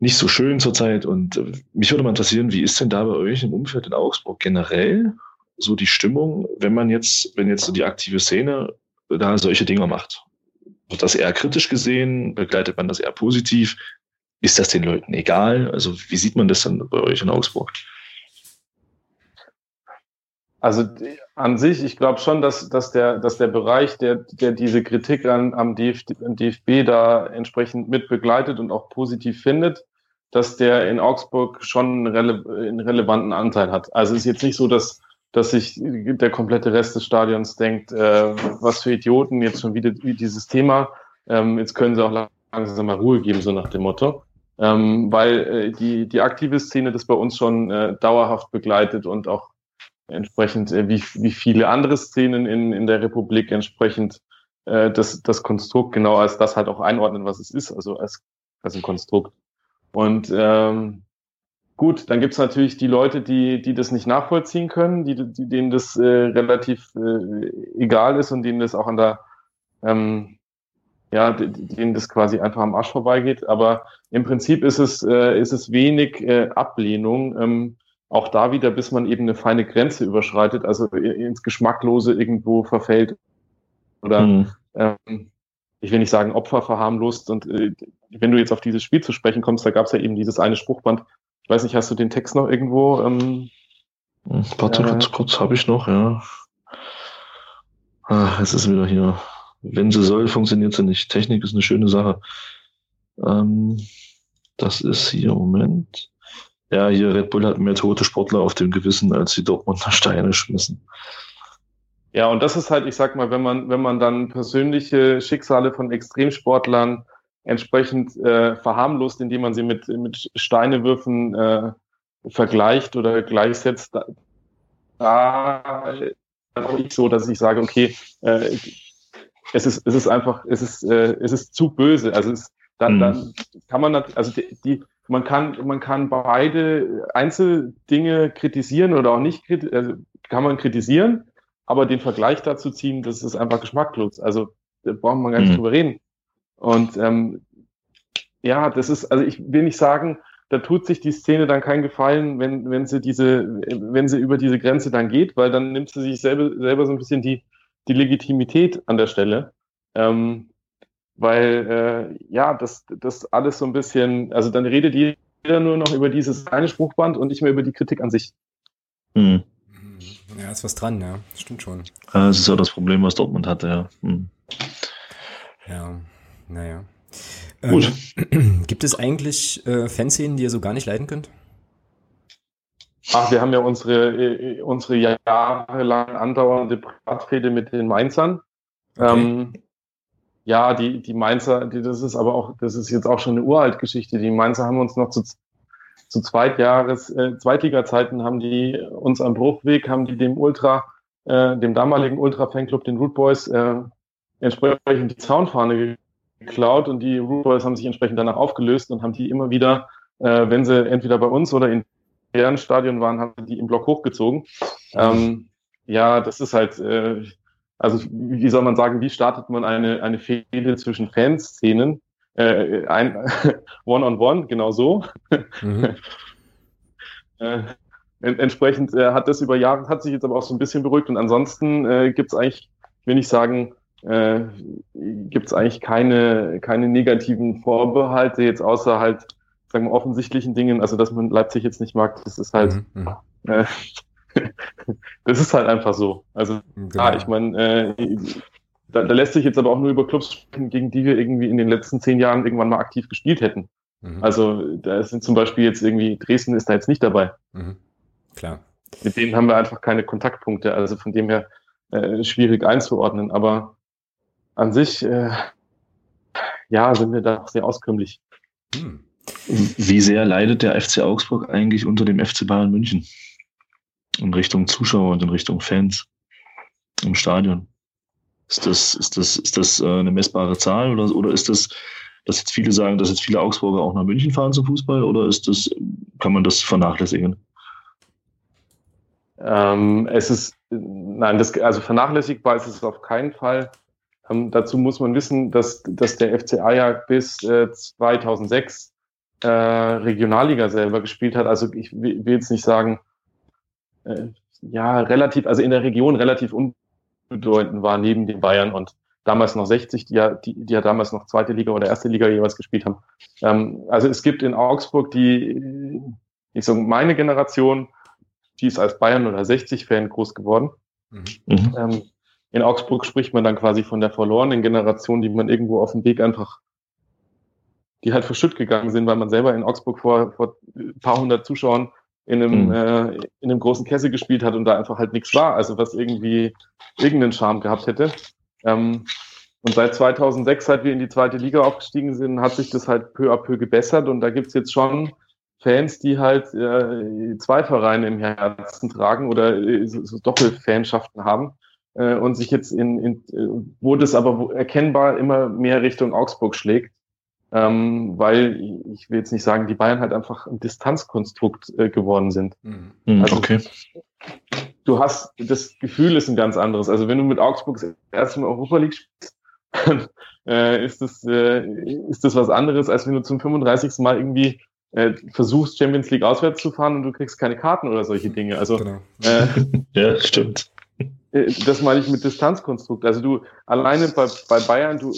nicht so schön zurzeit. Und äh, mich würde mal interessieren, wie ist denn da bei euch im Umfeld in Augsburg generell so die Stimmung, wenn man jetzt, wenn jetzt so die aktive Szene da solche Dinge macht? Wird das eher kritisch gesehen? Begleitet man das eher positiv? Ist das den Leuten egal? Also wie sieht man das dann bei euch in Augsburg? Also an sich, ich glaube schon, dass, dass, der, dass der Bereich, der, der diese Kritik an, am DFB, DFB da entsprechend mit begleitet und auch positiv findet, dass der in Augsburg schon einen, rele einen relevanten Anteil hat. Also es ist jetzt nicht so, dass, dass sich der komplette Rest des Stadions denkt, äh, was für Idioten, jetzt schon wieder dieses Thema, ähm, jetzt können sie auch langsam mal Ruhe geben, so nach dem Motto. Ähm, weil äh, die, die aktive Szene das bei uns schon äh, dauerhaft begleitet und auch entsprechend äh, wie, wie viele andere Szenen in, in der Republik entsprechend äh, das, das Konstrukt genau als das halt auch einordnen, was es ist, also als, als ein Konstrukt. Und ähm, gut, dann gibt's natürlich die Leute, die, die das nicht nachvollziehen können, die, die, denen das äh, relativ äh, egal ist und denen das auch an der ähm, ja, denen das quasi einfach am Arsch vorbeigeht. Aber im Prinzip ist es, äh, ist es wenig äh, Ablehnung. Ähm, auch da wieder, bis man eben eine feine Grenze überschreitet, also ins Geschmacklose irgendwo verfällt oder mhm. ähm, ich will nicht sagen Opfer verharmlost. Und äh, wenn du jetzt auf dieses Spiel zu sprechen kommst, da gab es ja eben dieses eine Spruchband. Ich weiß nicht, hast du den Text noch irgendwo? Ähm, hm, Warte, äh, ganz kurz habe ich noch, ja. Ah, es ist wieder hier. Wenn sie soll, funktioniert sie nicht. Technik ist eine schöne Sache. Ähm, das ist hier, Moment. Ja, hier Red Bull hat mehr tote Sportler auf dem Gewissen, als die Dortmunder Steine schmissen. Ja, und das ist halt, ich sag mal, wenn man, wenn man dann persönliche Schicksale von Extremsportlern entsprechend äh, verharmlost, indem man sie mit, mit Steinewürfen äh, vergleicht oder gleichsetzt, da, da ich so, dass ich sage, okay, äh, es ist, es ist einfach, es ist, äh, es ist zu böse. Also es, dann, mhm. dann kann man, also die, die man kann, man kann beide Einzeldinge kritisieren oder auch nicht, also kann man kritisieren, aber den Vergleich dazu ziehen, das ist einfach geschmacklos. Also da braucht man gar nicht mhm. drüber reden. Und ähm, ja, das ist, also ich will nicht sagen, da tut sich die Szene dann keinen Gefallen, wenn, wenn sie diese, wenn sie über diese Grenze dann geht, weil dann nimmt sie sich selber, selber so ein bisschen die, die Legitimität an der Stelle. Ähm, weil äh, ja, das, das alles so ein bisschen, also dann redet jeder nur noch über dieses eine Spruchband und nicht mehr über die Kritik an sich. Hm. Ja, ist was dran, ja, stimmt schon. Das ist ja das Problem, was Dortmund hatte, ja. Hm. Ja, naja. Gut. Ähm, gibt es eigentlich äh, Fanszenen, die ihr so gar nicht leiden könnt? Ach, wir haben ja unsere, äh, unsere jahrelang andauernde Privatrede mit den Mainzern. Okay. Ähm, ja, die, die Mainzer, die, das ist aber auch, das ist jetzt auch schon eine uralt Geschichte. Die Mainzer haben uns noch zu, zu Zweitjahres, äh, Zweitliga-Zeiten haben die uns am Bruchweg, haben die dem Ultra, äh, dem damaligen Ultra-Fanclub, den Root Boys, äh, entsprechend die Zaunfahne geklaut und die Root Boys haben sich entsprechend danach aufgelöst und haben die immer wieder, äh, wenn sie entweder bei uns oder in deren Stadion waren, haben die im Block hochgezogen. Ähm, ja, das ist halt, äh, also wie soll man sagen, wie startet man eine, eine Fehde zwischen Fanszenen? Äh, ein One-on-One, -on -one, genau so. Mhm. äh, entsprechend äh, hat das über Jahre, hat sich jetzt aber auch so ein bisschen beruhigt und ansonsten äh, gibt es eigentlich, will ich sagen, äh, gibt es eigentlich keine, keine negativen Vorbehalte, jetzt außer halt, sagen wir, offensichtlichen Dingen, also dass man Leipzig jetzt nicht mag, das ist halt, mhm. mhm. äh, das ist halt einfach so. Also, genau. ah, ich meine, äh, da, da, lässt sich jetzt aber auch nur über Clubs sprechen, gegen die wir irgendwie in den letzten zehn Jahren irgendwann mal aktiv gespielt hätten. Mhm. Also, da sind zum Beispiel jetzt irgendwie, Dresden ist da jetzt nicht dabei. Mhm. Klar. Mit denen haben wir einfach keine Kontaktpunkte, also von dem her äh, schwierig einzuordnen. Aber an sich, äh, ja, sind wir da sehr auskömmlich. Hm. Wie sehr leidet der FC Augsburg eigentlich unter dem FC Bayern München? In Richtung Zuschauer und in Richtung Fans im Stadion. Ist das, ist das, ist das äh, eine messbare Zahl oder, oder ist das, dass jetzt viele sagen, dass jetzt viele Augsburger auch nach München fahren zum Fußball oder ist das, kann man das vernachlässigen? Ähm, es ist, nein, das, also vernachlässigbar ist es auf keinen Fall. Ähm, dazu muss man wissen, dass, dass der FC Ajax bis äh, 2006 äh, Regionalliga selber gespielt hat. Also ich will jetzt nicht sagen, äh, ja, relativ, also in der Region relativ unbedeutend war neben den Bayern und damals noch 60, die ja, die, die ja damals noch zweite Liga oder erste Liga jeweils gespielt haben. Ähm, also es gibt in Augsburg die, ich sage, meine Generation, die ist als Bayern oder 60-Fan groß geworden. Mhm. mhm. Ähm, in Augsburg spricht man dann quasi von der verlorenen Generation, die man irgendwo auf dem Weg einfach, die halt verschütt gegangen sind, weil man selber in Augsburg vor, vor ein paar hundert Zuschauern in einem, mhm. äh, in einem großen Kessel gespielt hat und da einfach halt nichts war, also was irgendwie irgendeinen Charme gehabt hätte. Ähm, und seit 2006, seit wir in die zweite Liga aufgestiegen sind, hat sich das halt peu à peu gebessert und da gibt's jetzt schon Fans, die halt äh, zwei Vereine im Herzen tragen oder äh, so, so Doppelfanschaften haben äh, und sich jetzt in, in wo das aber erkennbar immer mehr Richtung Augsburg schlägt ähm, weil ich will jetzt nicht sagen, die Bayern halt einfach ein Distanzkonstrukt äh, geworden sind. Mhm. mhm. Also, okay. Du hast, das Gefühl ist ein ganz anderes. Also wenn du mit Augsburg das erste Mal Europa League spielst, dann äh, ist, das, äh, ist das was anderes, als wenn du zum 35. Mal irgendwie äh, versuchst, Champions League auswärts zu fahren und du kriegst keine Karten oder solche Dinge. Also genau. äh, ja, stimmt. Äh, das meine ich mit Distanzkonstrukt. Also du alleine bei, bei Bayern, du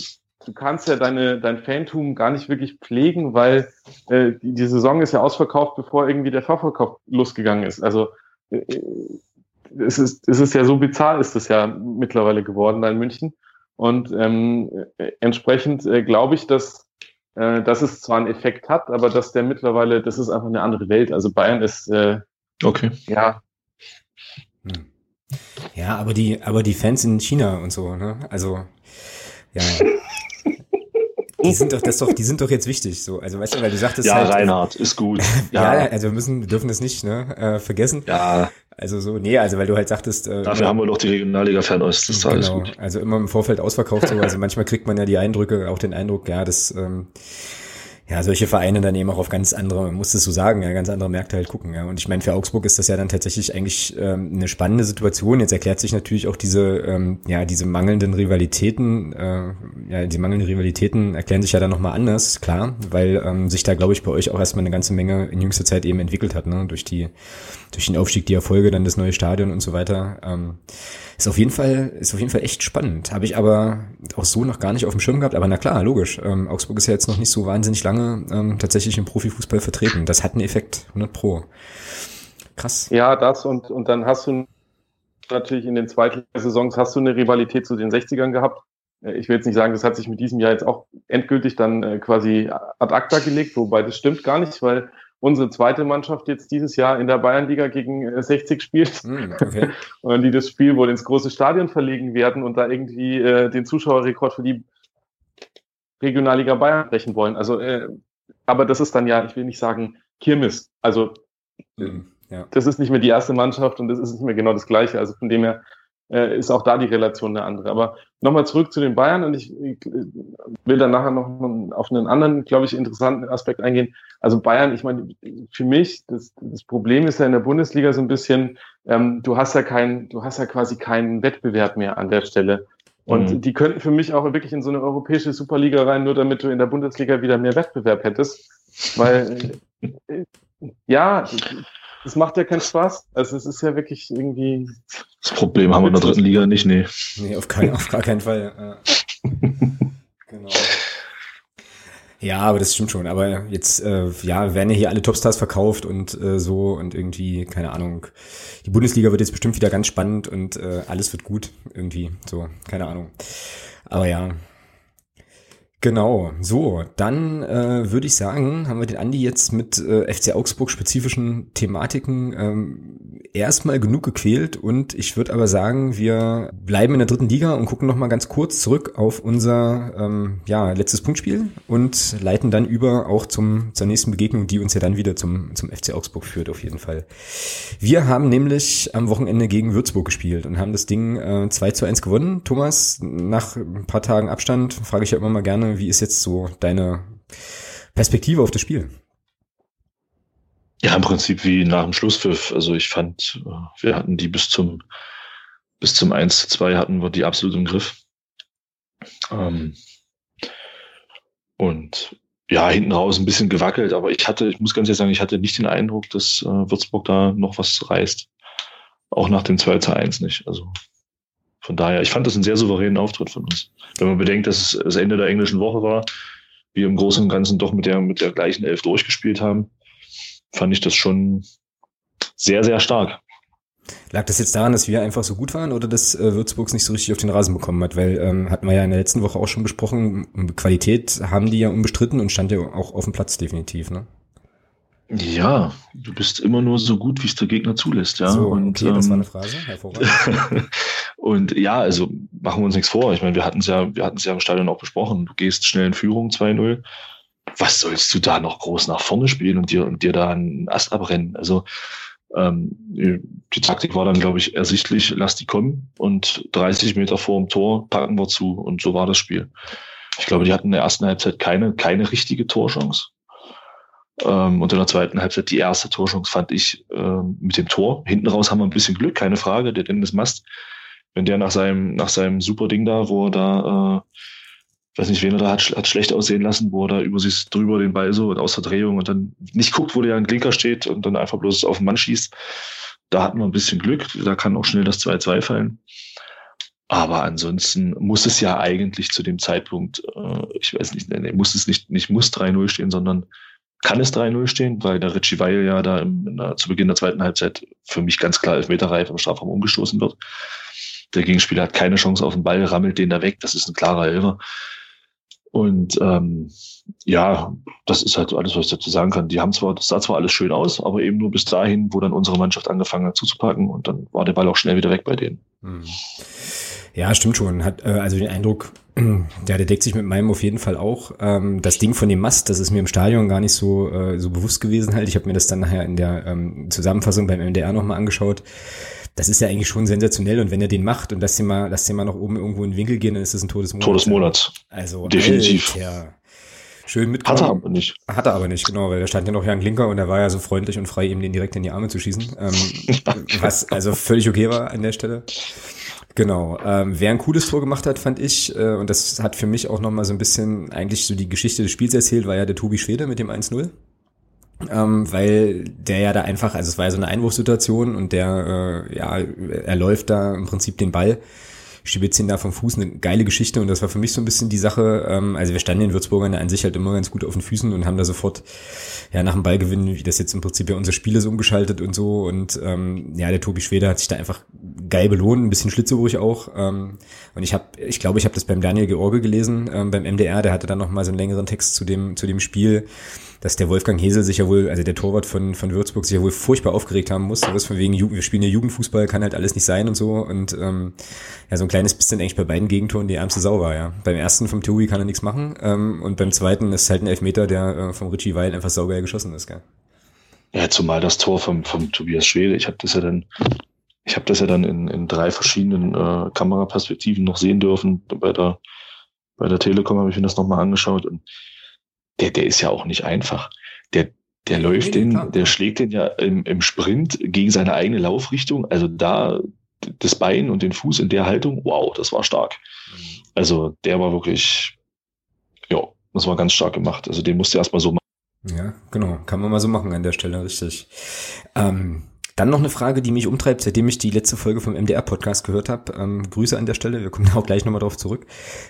du kannst ja deine, dein Fantum gar nicht wirklich pflegen, weil äh, die, die Saison ist ja ausverkauft, bevor irgendwie der Vorverkauf losgegangen ist. Also äh, es, ist, es ist ja so bizarr, ist es ja mittlerweile geworden da in München. Und ähm, äh, entsprechend äh, glaube ich, dass, äh, dass es zwar einen Effekt hat, aber dass der mittlerweile, das ist einfach eine andere Welt. Also Bayern ist äh, okay. ja. Hm. Ja, aber die, aber die Fans in China und so, ne? Also ja. Die sind doch, das doch, die sind doch jetzt wichtig, so. Also, weißt du, weil du sagtest ja, halt. Reinhard, ist gut. Ja, ja also wir müssen, wir dürfen das nicht, ne, äh, vergessen. Ja. Also so, nee, also weil du halt sagtest. Äh, Dafür haben wir doch die Regionalliga-Fernost, das ist genau, alles gut. Also immer im Vorfeld ausverkauft, so. Also manchmal kriegt man ja die Eindrücke, auch den Eindruck, ja, das, ähm, ja, solche Vereine dann eben auch auf ganz andere, man muss es so sagen, ja, ganz andere Märkte halt gucken. Ja. Und ich meine, für Augsburg ist das ja dann tatsächlich eigentlich ähm, eine spannende Situation. Jetzt erklärt sich natürlich auch diese, ähm, ja, diese mangelnden Rivalitäten, äh, ja, die mangelnden Rivalitäten erklären sich ja dann nochmal anders, klar, weil ähm, sich da, glaube ich, bei euch auch erstmal eine ganze Menge in jüngster Zeit eben entwickelt hat, ne, durch die, durch den Aufstieg, die Erfolge, dann das neue Stadion und so weiter. Ähm, ist auf jeden Fall, ist auf jeden Fall echt spannend. Habe ich aber auch so noch gar nicht auf dem Schirm gehabt. Aber na klar, logisch. Ähm, Augsburg ist ja jetzt noch nicht so wahnsinnig lange ähm, tatsächlich im Profifußball vertreten. Das hat einen Effekt, 100 pro. Krass. Ja, das und, und dann hast du natürlich in den zweiten Saisons hast du eine Rivalität zu den 60ern gehabt. Äh, ich will jetzt nicht sagen, das hat sich mit diesem Jahr jetzt auch endgültig dann äh, quasi ad acta gelegt, wobei das stimmt gar nicht, weil unsere zweite Mannschaft jetzt dieses Jahr in der Bayernliga gegen 60 äh, spielt. Mm, okay. und die das Spiel wohl ins große Stadion verlegen werden und da irgendwie äh, den Zuschauerrekord für die Regionalliga Bayern brechen wollen. Also, äh, aber das ist dann ja, ich will nicht sagen Kirmes. Also, mm, ja. das ist nicht mehr die erste Mannschaft und das ist nicht mehr genau das Gleiche. Also von dem her äh, ist auch da die Relation eine andere. Aber nochmal zurück zu den Bayern und ich, ich will dann nachher noch auf einen anderen, glaube ich, interessanten Aspekt eingehen. Also Bayern, ich meine, für mich, das, das Problem ist ja in der Bundesliga so ein bisschen, ähm, du hast ja kein, du hast ja quasi keinen Wettbewerb mehr an der Stelle. Und mhm. die könnten für mich auch wirklich in so eine europäische Superliga rein, nur damit du in der Bundesliga wieder mehr Wettbewerb hättest. Weil, äh, ja, das macht ja keinen Spaß. Also es ist ja wirklich irgendwie. Das Problem haben wir in der dritten Liga nicht, nee. Nee, auf, kein, auf gar keinen Fall. Ja. genau. Ja, aber das stimmt schon. Aber jetzt, äh, ja, werden ja hier alle Topstars verkauft und äh, so und irgendwie, keine Ahnung. Die Bundesliga wird jetzt bestimmt wieder ganz spannend und äh, alles wird gut irgendwie. So, keine Ahnung. Aber ja, Genau, so, dann äh, würde ich sagen, haben wir den Andi jetzt mit äh, FC Augsburg spezifischen Thematiken ähm, erstmal genug gequält und ich würde aber sagen, wir bleiben in der dritten Liga und gucken nochmal ganz kurz zurück auf unser ähm, ja, letztes Punktspiel und leiten dann über auch zum, zur nächsten Begegnung, die uns ja dann wieder zum, zum FC Augsburg führt auf jeden Fall. Wir haben nämlich am Wochenende gegen Würzburg gespielt und haben das Ding äh, 2 zu 1 gewonnen. Thomas, nach ein paar Tagen Abstand frage ich ja immer mal gerne, wie ist jetzt so deine Perspektive auf das Spiel? Ja, im Prinzip wie nach dem Schlusspfiff. Also ich fand, äh, wir hatten die bis zum bis zum 1 zu 2 hatten wir die absolut im Griff. Ähm, und ja, hinten raus ein bisschen gewackelt, aber ich hatte, ich muss ganz ehrlich sagen, ich hatte nicht den Eindruck, dass äh, Würzburg da noch was reißt. Auch nach dem 2 zu 1 nicht. Also von daher, ich fand das einen sehr souveränen Auftritt von uns. Wenn man bedenkt, dass es das Ende der englischen Woche war, wir im Großen und Ganzen doch mit der, mit der gleichen Elf durchgespielt haben, fand ich das schon sehr, sehr stark. Lag das jetzt daran, dass wir einfach so gut waren oder dass äh, Würzburg nicht so richtig auf den Rasen bekommen hat? Weil ähm, hatten wir ja in der letzten Woche auch schon besprochen, Qualität haben die ja unbestritten und stand ja auch auf dem Platz definitiv, ne? Ja, du bist immer nur so gut, wie es der Gegner zulässt, ja. So, und, okay, das war ähm, eine Phrase, hervorragend. und ja, also machen wir uns nichts vor. Ich meine, wir hatten es ja, wir hatten es ja im Stadion auch besprochen. Du gehst schnell in Führung 2-0. Was sollst du da noch groß nach vorne spielen und dir und dir da einen Ast abrennen? Also ähm, die Taktik war dann, glaube ich, ersichtlich, lass die kommen und 30 Meter vor dem Tor packen wir zu und so war das Spiel. Ich glaube, die hatten in der ersten Halbzeit keine, keine richtige Torchance. Ähm, und in der zweiten Halbzeit die erste Torchance fand ich ähm, mit dem Tor. Hinten raus haben wir ein bisschen Glück, keine Frage. Der Dennis Mast, wenn der nach seinem, nach seinem super Ding da, wo er da äh, weiß nicht, wen er da hat, hat schlecht aussehen lassen, wo er da über sich drüber den Ball so und aus der Drehung und dann nicht guckt, wo der ein Klinker steht und dann einfach bloß auf den Mann schießt. Da hatten wir ein bisschen Glück, da kann auch schnell das 2-2 fallen. Aber ansonsten muss es ja eigentlich zu dem Zeitpunkt, äh, ich weiß nicht, nee, muss es nicht, nicht muss 3-0 stehen, sondern kann es 3-0 stehen, weil der Richie Weil ja da im, der, zu Beginn der zweiten Halbzeit für mich ganz klar Elfmeterreif im Strafraum umgestoßen wird. Der Gegenspieler hat keine Chance auf den Ball, rammelt den da weg. Das ist ein klarer Elfer. Und ähm, ja, das ist halt alles, was ich dazu sagen kann. Die haben zwar, das sah zwar alles schön aus, aber eben nur bis dahin, wo dann unsere Mannschaft angefangen hat zuzupacken und dann war der Ball auch schnell wieder weg bei denen. Hm. Ja, stimmt schon. Hat äh, also den Eindruck, ja, der deckt sich mit meinem auf jeden Fall auch. Ähm, das Ding von dem Mast, das ist mir im Stadion gar nicht so äh, so bewusst gewesen halt. Ich habe mir das dann nachher in der ähm, Zusammenfassung beim MDR nochmal angeschaut das ist ja eigentlich schon sensationell und wenn er den macht und mal, lässt den mal nach oben irgendwo in den Winkel gehen, dann ist das ein Todesmonat. Todesmonat. Also definitiv. Alter. Schön mitgenommen. Hat er aber nicht. Hat er aber nicht, genau, weil da stand ja noch Jan Klinker und er war ja so freundlich und frei, ihm den direkt in die Arme zu schießen. Ähm, was also völlig okay war an der Stelle. Genau. Ähm, wer ein cooles Tor gemacht hat, fand ich, äh, und das hat für mich auch nochmal so ein bisschen eigentlich so die Geschichte des Spiels erzählt, war ja der Tobi Schwede mit dem 1-0 ähm, weil der ja da einfach, also es war ja so eine Einwurfsituation und der, äh, ja, er läuft da im Prinzip den Ball, ihn da vom Fuß, eine geile Geschichte und das war für mich so ein bisschen die Sache, ähm, also wir standen in Würzburgern an sich halt immer ganz gut auf den Füßen und haben da sofort, ja, nach dem Ballgewinn, wie das jetzt im Prinzip ja unser Spiel ist, umgeschaltet und so und ähm, ja, der Tobi Schweder hat sich da einfach geil belohnt, ein bisschen schlitzeruhig auch ähm, und ich habe, ich glaube, ich habe das beim Daniel George gelesen, ähm, beim MDR, der hatte dann noch mal so einen längeren Text zu dem, zu dem Spiel, dass der Wolfgang Hesel sich ja wohl, also der Torwart von, von Würzburg, sich ja wohl furchtbar aufgeregt haben muss. Was von wegen, Jugend, wir spielen ja Jugendfußball, kann halt alles nicht sein und so. Und ähm, ja, so ein kleines bisschen eigentlich bei beiden Gegentoren die ärmste Sau war, ja. Beim ersten vom Tui kann er nichts machen. Ähm, und beim zweiten ist halt ein Elfmeter, der äh, vom Richie Weil einfach saugeil geschossen ist, gell. Ja, zumal das Tor vom, vom Tobias Schwede, ich habe das ja dann, ich habe das ja dann in, in drei verschiedenen äh, Kameraperspektiven noch sehen dürfen. Bei der, bei der Telekom habe ich mir das nochmal angeschaut und der, der ist ja auch nicht einfach. Der, der läuft den, der schlägt den ja im, im Sprint gegen seine eigene Laufrichtung. Also da das Bein und den Fuß in der Haltung, wow, das war stark. Mhm. Also der war wirklich, ja, das war ganz stark gemacht. Also den musste erstmal so machen. Ja, genau. Kann man mal so machen an der Stelle, richtig. Ähm, dann noch eine Frage, die mich umtreibt, seitdem ich die letzte Folge vom MDR-Podcast gehört habe. Ähm, Grüße an der Stelle, wir kommen auch gleich nochmal drauf zurück.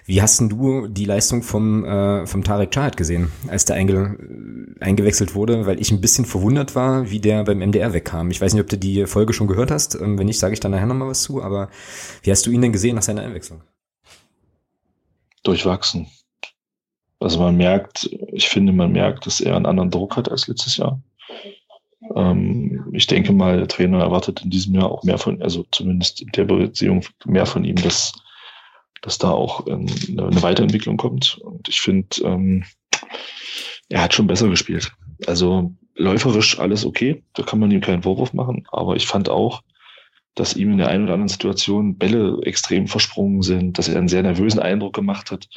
Wie hast denn du die Leistung vom, äh, vom Tarek Chahat gesehen, als der einge eingewechselt wurde? Weil ich ein bisschen verwundert war, wie der beim MDR wegkam. Ich weiß nicht, ob du die Folge schon gehört hast. Ähm, wenn nicht, sage ich dann nachher nochmal was zu. Aber wie hast du ihn denn gesehen nach seiner Einwechslung? Durchwachsen. Also man merkt, ich finde, man merkt, dass er einen anderen Druck hat als letztes Jahr. Ich denke mal, der Trainer erwartet in diesem Jahr auch mehr von, also zumindest in der Beziehung mehr von ihm, dass, dass da auch ähm, eine Weiterentwicklung kommt. Und ich finde, ähm, er hat schon besser gespielt. Also läuferisch alles okay, da kann man ihm keinen Vorwurf machen, aber ich fand auch, dass ihm in der einen oder anderen Situation Bälle extrem versprungen sind, dass er einen sehr nervösen Eindruck gemacht hat.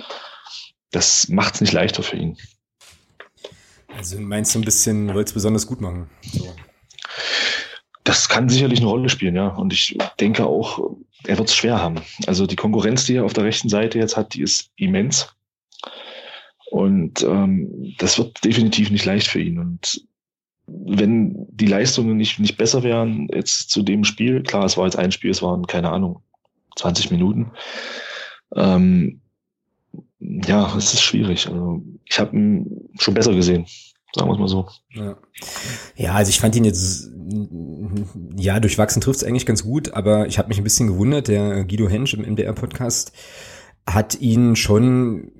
Das macht es nicht leichter für ihn. Also meinst du ein bisschen, wolltest besonders gut machen? So. Das kann sicherlich eine Rolle spielen, ja. Und ich denke auch, er wird es schwer haben. Also die Konkurrenz, die er auf der rechten Seite jetzt hat, die ist immens. Und ähm, das wird definitiv nicht leicht für ihn. Und wenn die Leistungen nicht, nicht besser wären jetzt zu dem Spiel, klar, es war jetzt ein Spiel, es waren, keine Ahnung, 20 Minuten. Ähm, ja, es ist schwierig. Also ich habe ihn schon besser gesehen, sagen wir es mal so. Ja. ja, also ich fand ihn jetzt, ja, durchwachsen trifft es eigentlich ganz gut, aber ich habe mich ein bisschen gewundert, der Guido Hensch im MDR-Podcast hat ihn schon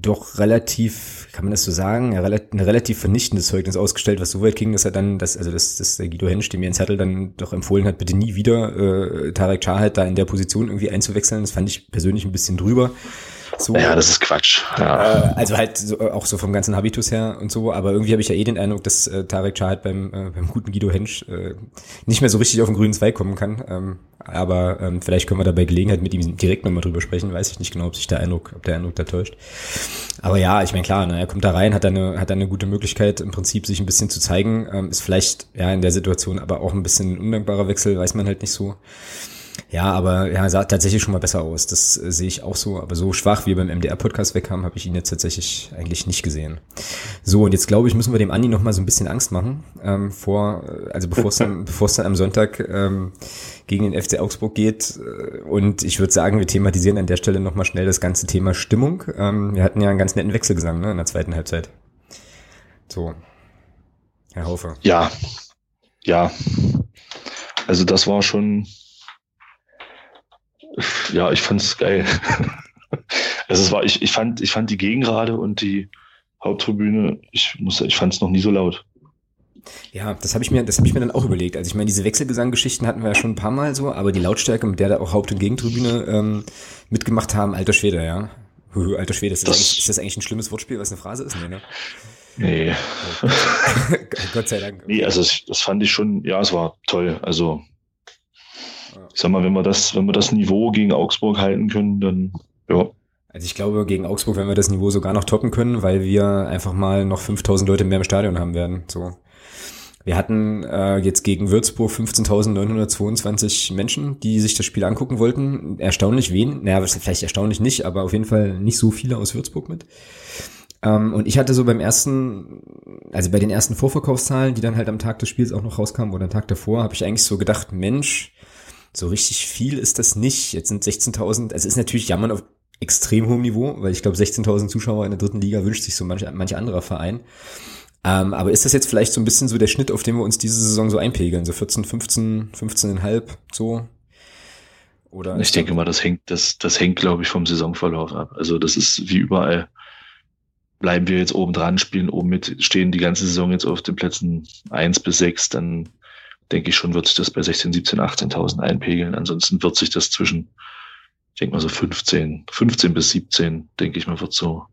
doch relativ, kann man das so sagen, ein relativ vernichtendes Zeugnis ausgestellt, was so weit ging, dass er dann, dass, also dass, dass der Guido Hensch, dem Jens Hertel dann doch empfohlen hat, bitte nie wieder äh, Tarek Chahat da in der Position irgendwie einzuwechseln. Das fand ich persönlich ein bisschen drüber. So, ja, das ist Quatsch. Ja. Äh, also halt so, auch so vom ganzen Habitus her und so, aber irgendwie habe ich ja eh den Eindruck, dass äh, Tarek Chahat beim, äh, beim guten Guido Hensch äh, nicht mehr so richtig auf den grünen Zweig kommen kann. Ähm, aber ähm, vielleicht können wir da bei Gelegenheit mit ihm direkt nochmal drüber sprechen. Weiß ich nicht genau, ob sich der Eindruck, ob der Eindruck da täuscht. Aber ja, ich meine klar, ne, er kommt da rein, hat eine, hat eine gute Möglichkeit, im Prinzip sich ein bisschen zu zeigen. Ähm, ist vielleicht ja in der Situation aber auch ein bisschen ein undankbarer Wechsel, weiß man halt nicht so. Ja, aber ja, sah tatsächlich schon mal besser aus. Das äh, sehe ich auch so. Aber so schwach wie wir beim MDR-Podcast wegkamen, habe ich ihn jetzt tatsächlich eigentlich nicht gesehen. So, und jetzt glaube ich, müssen wir dem Andi noch mal so ein bisschen Angst machen. Ähm, vor, äh, also bevor es dann, bevor es dann am Sonntag ähm, gegen den FC Augsburg geht. Äh, und ich würde sagen, wir thematisieren an der Stelle noch mal schnell das ganze Thema Stimmung. Ähm, wir hatten ja einen ganz netten Wechselgesang ne, in der zweiten Halbzeit. So, Herr Haufe. Ja, ja. Also das war schon ja, ich fand's geil. also es war, ich, ich fand, ich fand die Gegengrade und die Haupttribüne, ich muss, ich fand's noch nie so laut. Ja, das habe ich mir, das habe ich mir dann auch überlegt. Also ich meine, diese Wechselgesanggeschichten hatten wir ja schon ein paar Mal so, aber die Lautstärke, mit der da auch Haupt- und Gegentribüne ähm, mitgemacht haben, alter Schwede, ja. Alter Schwede, ist das, das ist das eigentlich ein schlimmes Wortspiel, was eine Phrase ist? Nee, ne? Nee. Gott sei Dank. Nee, also das fand ich schon, ja, es war toll. Also ich sag mal, wenn wir das, wenn wir das Niveau gegen Augsburg halten können, dann ja. Also ich glaube, gegen Augsburg werden wir das Niveau sogar noch toppen können, weil wir einfach mal noch 5000 Leute mehr im Stadion haben werden. So. Wir hatten äh, jetzt gegen Würzburg 15.922 Menschen, die sich das Spiel angucken wollten. Erstaunlich wenig, naja, vielleicht erstaunlich nicht, aber auf jeden Fall nicht so viele aus Würzburg mit. Ähm, und ich hatte so beim ersten, also bei den ersten Vorverkaufszahlen, die dann halt am Tag des Spiels auch noch rauskamen oder am Tag davor, habe ich eigentlich so gedacht, Mensch, so richtig viel ist das nicht. Jetzt sind 16.000, es ist natürlich Jammern auf extrem hohem Niveau, weil ich glaube 16.000 Zuschauer in der dritten Liga wünscht sich so manch, manch anderer Verein. Ähm, aber ist das jetzt vielleicht so ein bisschen so der Schnitt, auf den wir uns diese Saison so einpegeln? So 14, 15, 15,5 so? Oder ich denke mal, das hängt, das, das hängt, glaube ich, vom Saisonverlauf ab. Also das ist wie überall. Bleiben wir jetzt oben dran, spielen oben mit, stehen die ganze Saison jetzt auf den Plätzen eins bis sechs, dann denke ich schon, wird sich das bei 16, 17, 18.000 einpegeln. Ansonsten wird sich das zwischen, ich denke mal so 15, 15 bis 17, denke ich mal, wird so,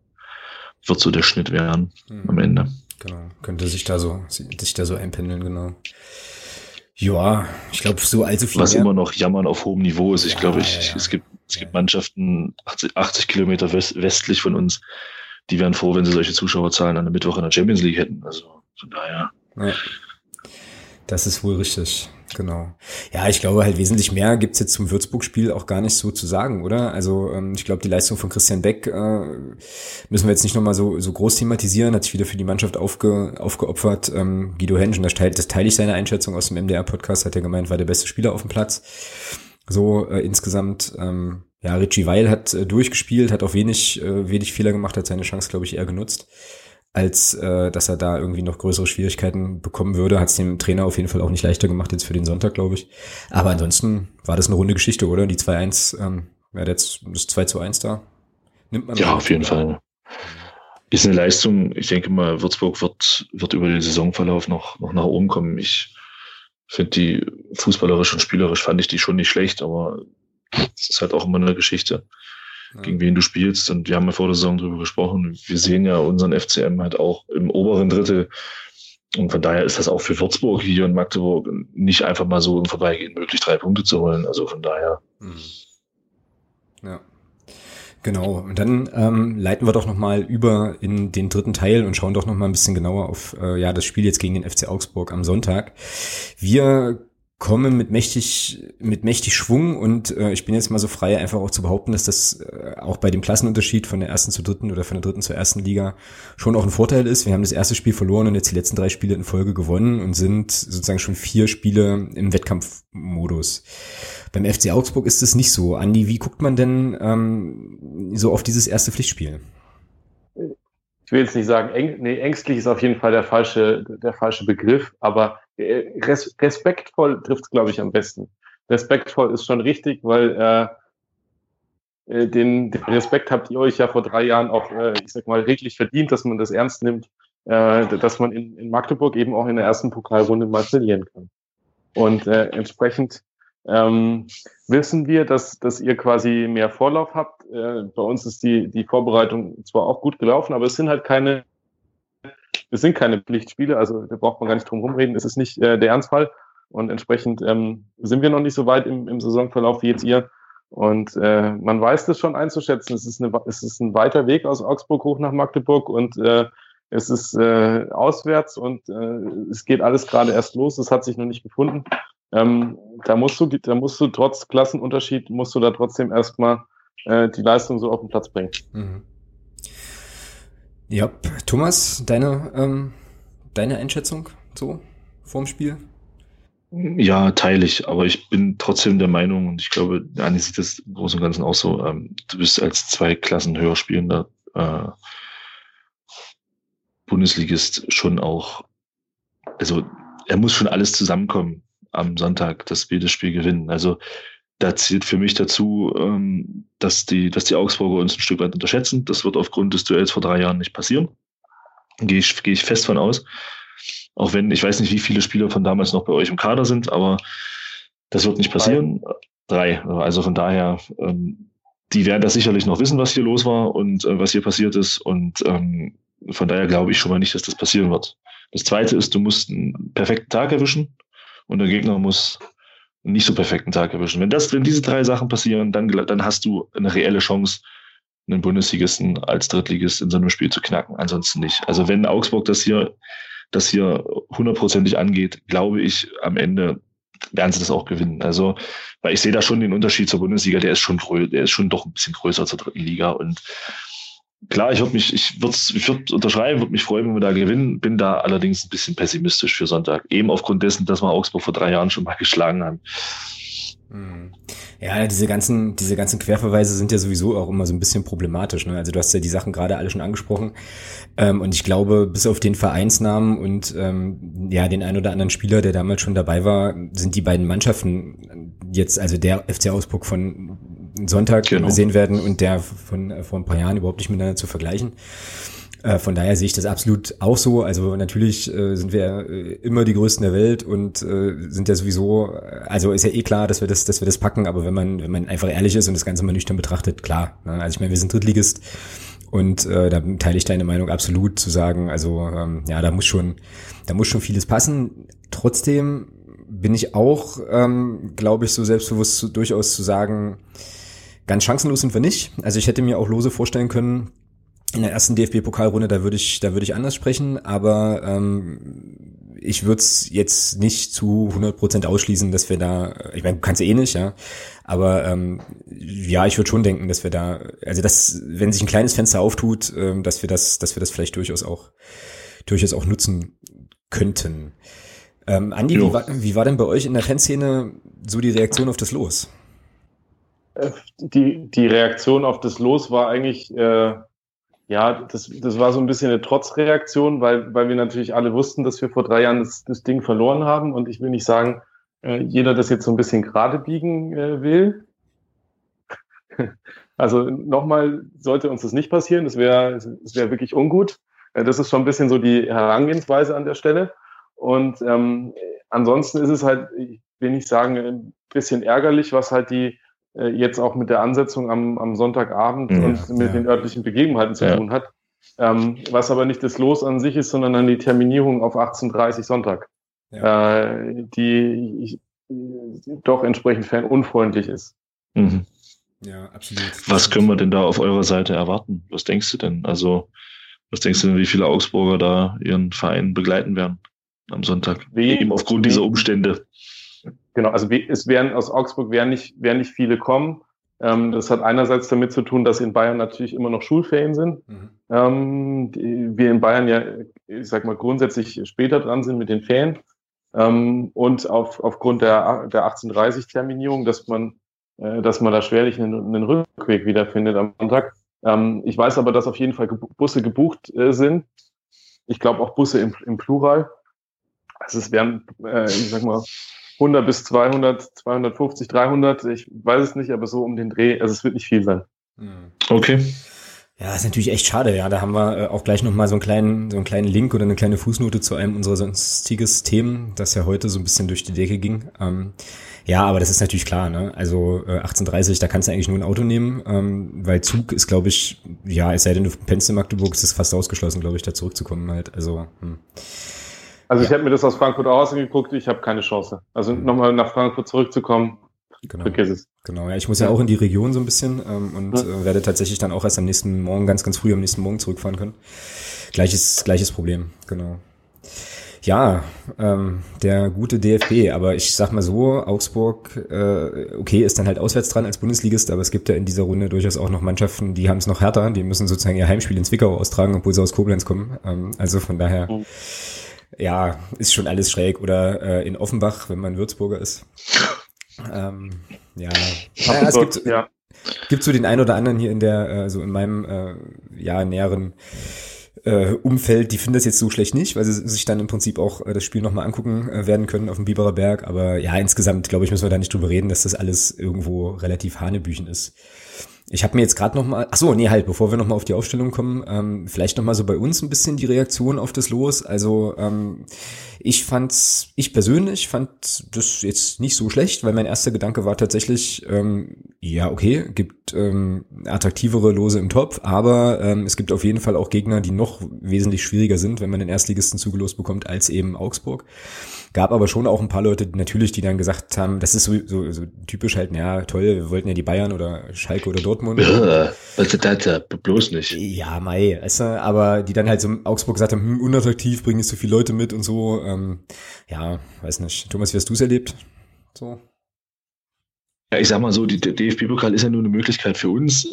wird so der Schnitt werden mhm. am Ende. Genau, könnte sich da so, sich da so einpendeln, genau. Ja, ich glaube, so allzu viel. Was mehr. immer noch Jammern auf hohem Niveau ist. Ich ja, glaube, ich, ja, ja. es gibt, es gibt Mannschaften 80, 80 Kilometer westlich von uns, die wären froh, wenn sie solche Zuschauerzahlen an der Mittwoch in der Champions League hätten. Also von daher. Das ist wohl richtig, genau. Ja, ich glaube halt wesentlich mehr gibt's jetzt zum Würzburg-Spiel auch gar nicht so zu sagen, oder? Also ähm, ich glaube, die Leistung von Christian Beck äh, müssen wir jetzt nicht nochmal so, so groß thematisieren, hat sich wieder für die Mannschaft aufge, aufgeopfert. Ähm, Guido Henschen, das, teil, das teile ich seine Einschätzung aus dem MDR-Podcast, hat er gemeint, war der beste Spieler auf dem Platz. So äh, insgesamt, ähm, ja, Richie Weil hat äh, durchgespielt, hat auch wenig, äh, wenig Fehler gemacht, hat seine Chance, glaube ich, eher genutzt als äh, dass er da irgendwie noch größere Schwierigkeiten bekommen würde. Hat es dem Trainer auf jeden Fall auch nicht leichter gemacht jetzt für den Sonntag, glaube ich. Aber ansonsten war das eine runde Geschichte, oder? Die 2-1, ähm, ja, jetzt das 2 zu 1 da. Nimmt man. Ja, auf jeden Fall. Ist eine Leistung. Ich denke mal, Würzburg wird, wird über den Saisonverlauf noch, noch nach oben kommen. Ich finde die fußballerisch und spielerisch fand ich die schon nicht schlecht, aber es ist halt auch immer eine Geschichte gegen wen du spielst. Und wir haben ja vor der Saison darüber gesprochen. Wir sehen ja unseren FCM halt auch im oberen Drittel. Und von daher ist das auch für Würzburg hier und Magdeburg nicht einfach mal so im Vorbeigehen möglich, drei Punkte zu holen. Also von daher. Mhm. Ja. Genau, und dann ähm, leiten wir doch nochmal über in den dritten Teil und schauen doch nochmal ein bisschen genauer auf äh, ja das Spiel jetzt gegen den FC Augsburg am Sonntag. Wir komme mit mächtig, mit mächtig Schwung und äh, ich bin jetzt mal so frei, einfach auch zu behaupten, dass das äh, auch bei dem Klassenunterschied von der ersten zur dritten oder von der dritten zur ersten Liga schon auch ein Vorteil ist. Wir haben das erste Spiel verloren und jetzt die letzten drei Spiele in Folge gewonnen und sind sozusagen schon vier Spiele im Wettkampfmodus. Beim FC Augsburg ist es nicht so. Andi, wie guckt man denn ähm, so auf dieses erste Pflichtspiel? Ich will jetzt nicht sagen, eng, nee, ängstlich ist auf jeden Fall der falsche, der falsche Begriff, aber res respektvoll trifft es, glaube ich, am besten. Respektvoll ist schon richtig, weil äh, äh, den, den Respekt habt ihr euch ja vor drei Jahren auch, äh, ich sag mal, redlich verdient, dass man das ernst nimmt, äh, dass man in, in Magdeburg eben auch in der ersten Pokalrunde mal verlieren kann. Und äh, entsprechend ähm, wissen wir, dass, dass ihr quasi mehr Vorlauf habt. Äh, bei uns ist die, die Vorbereitung zwar auch gut gelaufen, aber es sind halt keine es sind keine Pflichtspiele, also da braucht man gar nicht drum rumreden. Es ist nicht äh, der Ernstfall. Und entsprechend ähm, sind wir noch nicht so weit im, im Saisonverlauf wie jetzt ihr. Und äh, man weiß das schon einzuschätzen. Es ist, eine, es ist ein weiter Weg aus Augsburg hoch nach Magdeburg und äh, es ist äh, auswärts und äh, es geht alles gerade erst los. Es hat sich noch nicht gefunden. Ähm, da musst du, da musst du trotz Klassenunterschied musst du da trotzdem erstmal äh, die Leistung so auf den Platz bringen. Mhm. Ja, Thomas, deine, ähm, deine Einschätzung so vorm Spiel? Ja, teile ich, aber ich bin trotzdem der Meinung, und ich glaube, Anni sieht das im Großen und Ganzen auch so, ähm, du bist als zwei Klassen höher spielender äh, Bundesligist schon auch, also er muss schon alles zusammenkommen am Sonntag, dass wir das Spiel gewinnen. Also da zählt für mich dazu, ähm, dass, die, dass die Augsburger uns ein Stück weit unterschätzen. Das wird aufgrund des Duells vor drei Jahren nicht passieren. Gehe ich, gehe ich fest von aus. Auch wenn, ich weiß nicht, wie viele Spieler von damals noch bei euch im Kader sind, aber das wird nicht passieren. Drei. drei. Also von daher, ähm, die werden das sicherlich noch wissen, was hier los war und äh, was hier passiert ist. Und ähm, von daher glaube ich schon mal nicht, dass das passieren wird. Das zweite ist, du musst einen perfekten Tag erwischen und der Gegner muss nicht so perfekten Tag erwischen. Wenn das, wenn diese drei Sachen passieren, dann, dann hast du eine reelle Chance, einen Bundesligisten als Drittligist in so einem Spiel zu knacken. Ansonsten nicht. Also wenn Augsburg das hier, das hier hundertprozentig angeht, glaube ich, am Ende werden sie das auch gewinnen. Also, weil ich sehe da schon den Unterschied zur Bundesliga, der ist schon der ist schon doch ein bisschen größer zur dritten Liga und klar, ich würde mich, ich würde ich würd unterschreiben, würde mich freuen, wenn wir da gewinnen. Bin da allerdings ein bisschen pessimistisch für Sonntag. Eben aufgrund dessen, dass wir Augsburg vor drei Jahren schon mal geschlagen haben. Hm. Ja, diese ganzen, diese ganzen Querverweise sind ja sowieso auch immer so ein bisschen problematisch. Ne? Also du hast ja die Sachen gerade alle schon angesprochen. Ähm, und ich glaube, bis auf den Vereinsnamen und ähm, ja, den ein oder anderen Spieler, der damals schon dabei war, sind die beiden Mannschaften jetzt, also der FC Augsburg von Sonntag genau. gesehen werden und der von äh, vor ein paar Jahren überhaupt nicht miteinander zu vergleichen. Äh, von daher sehe ich das absolut auch so. Also natürlich äh, sind wir äh, immer die Größten der Welt und sind ja sowieso, also ist ja eh klar, dass wir das, dass wir das packen, aber wenn man, wenn man einfach ehrlich ist und das Ganze mal nüchtern betrachtet, klar. Ne? Also ich meine, wir sind Drittligist und äh, da teile ich deine Meinung absolut zu sagen, also ähm, ja, da muss schon, da muss schon vieles passen. Trotzdem bin ich auch, ähm, glaube ich, so selbstbewusst zu, durchaus zu sagen, Ganz chancenlos sind wir nicht. Also ich hätte mir auch lose vorstellen können, in der ersten DFB-Pokalrunde, da würde ich, da würde ich anders sprechen, aber ähm, ich würde es jetzt nicht zu 100% ausschließen, dass wir da, ich meine, kannst du eh nicht, ja, aber ähm, ja, ich würde schon denken, dass wir da, also dass, wenn sich ein kleines Fenster auftut, ähm, dass wir das, dass wir das vielleicht durchaus auch, durchaus auch nutzen könnten. Ähm, Andi, wie war, wie war denn bei euch in der Fanszene so die Reaktion auf das Los? Die, die Reaktion auf das Los war eigentlich, äh, ja, das, das war so ein bisschen eine Trotzreaktion, weil, weil wir natürlich alle wussten, dass wir vor drei Jahren das, das Ding verloren haben. Und ich will nicht sagen, äh, jeder das jetzt so ein bisschen gerade biegen äh, will. Also nochmal sollte uns das nicht passieren. Das wäre das wäre wirklich ungut. Äh, das ist schon ein bisschen so die Herangehensweise an der Stelle. Und ähm, ansonsten ist es halt, ich will nicht sagen, ein bisschen ärgerlich, was halt die äh, jetzt auch mit der Ansetzung am, am Sonntagabend ja, und mit ja. den örtlichen Begebenheiten zu ja. tun hat. Ähm, was aber nicht das Los an sich ist, sondern dann die Terminierung auf 18.30 Sonntag, äh, die ich, doch entsprechend unfreundlich ist. Mhm. Ja, absolut. Was können wir denn da auf eurer Seite erwarten? Was denkst du denn? Also, was denkst du denn, wie viele Augsburger da ihren Verein begleiten werden am Sonntag? Wie, Eben aufgrund dieser Umstände genau, also es werden aus Augsburg werden nicht, werden nicht viele kommen. Ähm, das hat einerseits damit zu tun, dass in Bayern natürlich immer noch Schulferien sind. Mhm. Ähm, die, wir in Bayern ja, ich sag mal, grundsätzlich später dran sind mit den Ferien. Ähm, und auf, aufgrund der, der 1830-Terminierung, dass man, äh, dass man da schwerlich einen, einen Rückweg wiederfindet am Sonntag. Ähm, ich weiß aber, dass auf jeden Fall Busse gebucht äh, sind. Ich glaube auch Busse im, im Plural. Also es werden, äh, ich sag mal, 100 bis 200, 250, 300, ich weiß es nicht, aber so um den Dreh, also es wird nicht viel sein. Hm. Okay. Ja, ist natürlich echt schade. Ja, da haben wir äh, auch gleich nochmal so einen kleinen, so einen kleinen Link oder eine kleine Fußnote zu einem unserer sonstiges Themen, das ja heute so ein bisschen durch die Decke ging. Ähm, ja, aber das ist natürlich klar, ne? Also äh, 1830, da kannst du eigentlich nur ein Auto nehmen, ähm, weil Zug ist, glaube ich, ja, es sei denn, du pennst in Magdeburg, ist es fast ausgeschlossen, glaube ich, da zurückzukommen halt. Also, hm. Also ja. ich habe mir das aus Frankfurt auch angeguckt, ich habe keine Chance. Also nochmal nach Frankfurt zurückzukommen, Genau. Vergiss es. Genau, ja, ich muss ja auch in die Region so ein bisschen ähm, und ja. äh, werde tatsächlich dann auch erst am nächsten Morgen, ganz, ganz früh am nächsten Morgen zurückfahren können. Gleiches, gleiches Problem, genau. Ja, ähm, der gute DFB, aber ich sag mal so, Augsburg, äh, okay, ist dann halt auswärts dran als Bundesligist, aber es gibt ja in dieser Runde durchaus auch noch Mannschaften, die haben es noch härter, die müssen sozusagen ihr Heimspiel in Zwickau austragen, obwohl sie aus Koblenz kommen. Ähm, also von daher, mhm. Ja, ist schon alles schräg. Oder äh, in Offenbach, wenn man Würzburger ist. Ähm, ja, naja, es gibt, ja. gibt so den einen oder anderen hier in der, äh, so in meinem äh, ja, näheren äh, Umfeld, die finden das jetzt so schlecht nicht, weil sie sich dann im Prinzip auch äh, das Spiel nochmal angucken äh, werden können auf dem Biberer Berg. Aber ja, insgesamt, glaube ich, müssen wir da nicht drüber reden, dass das alles irgendwo relativ Hanebüchen ist. Ich habe mir jetzt gerade noch mal, ach so, nee, halt, bevor wir noch mal auf die Aufstellung kommen, ähm, vielleicht noch mal so bei uns ein bisschen die Reaktion auf das Los. Also ähm, ich fand's, ich persönlich fand das jetzt nicht so schlecht, weil mein erster Gedanke war tatsächlich, ähm, ja okay, gibt ähm, attraktivere Lose im Top, aber ähm, es gibt auf jeden Fall auch Gegner, die noch wesentlich schwieriger sind, wenn man den Erstligisten zugelost bekommt als eben Augsburg. Gab aber schon auch ein paar Leute, natürlich, die dann gesagt haben, das ist so, so, so typisch halt, naja, toll, wir wollten ja die Bayern oder Schalke oder Dortmund. Ja, ist das? Bloß nicht. Ja, Mai, weißt du, aber die dann halt so Augsburg gesagt haben, hm, unattraktiv, bringen nicht so viele Leute mit und so. Ähm, ja, weiß nicht. Thomas, wie hast du es erlebt? So. Ja, ich sag mal so, die, der DFB-Pokal ist ja nur eine Möglichkeit für uns,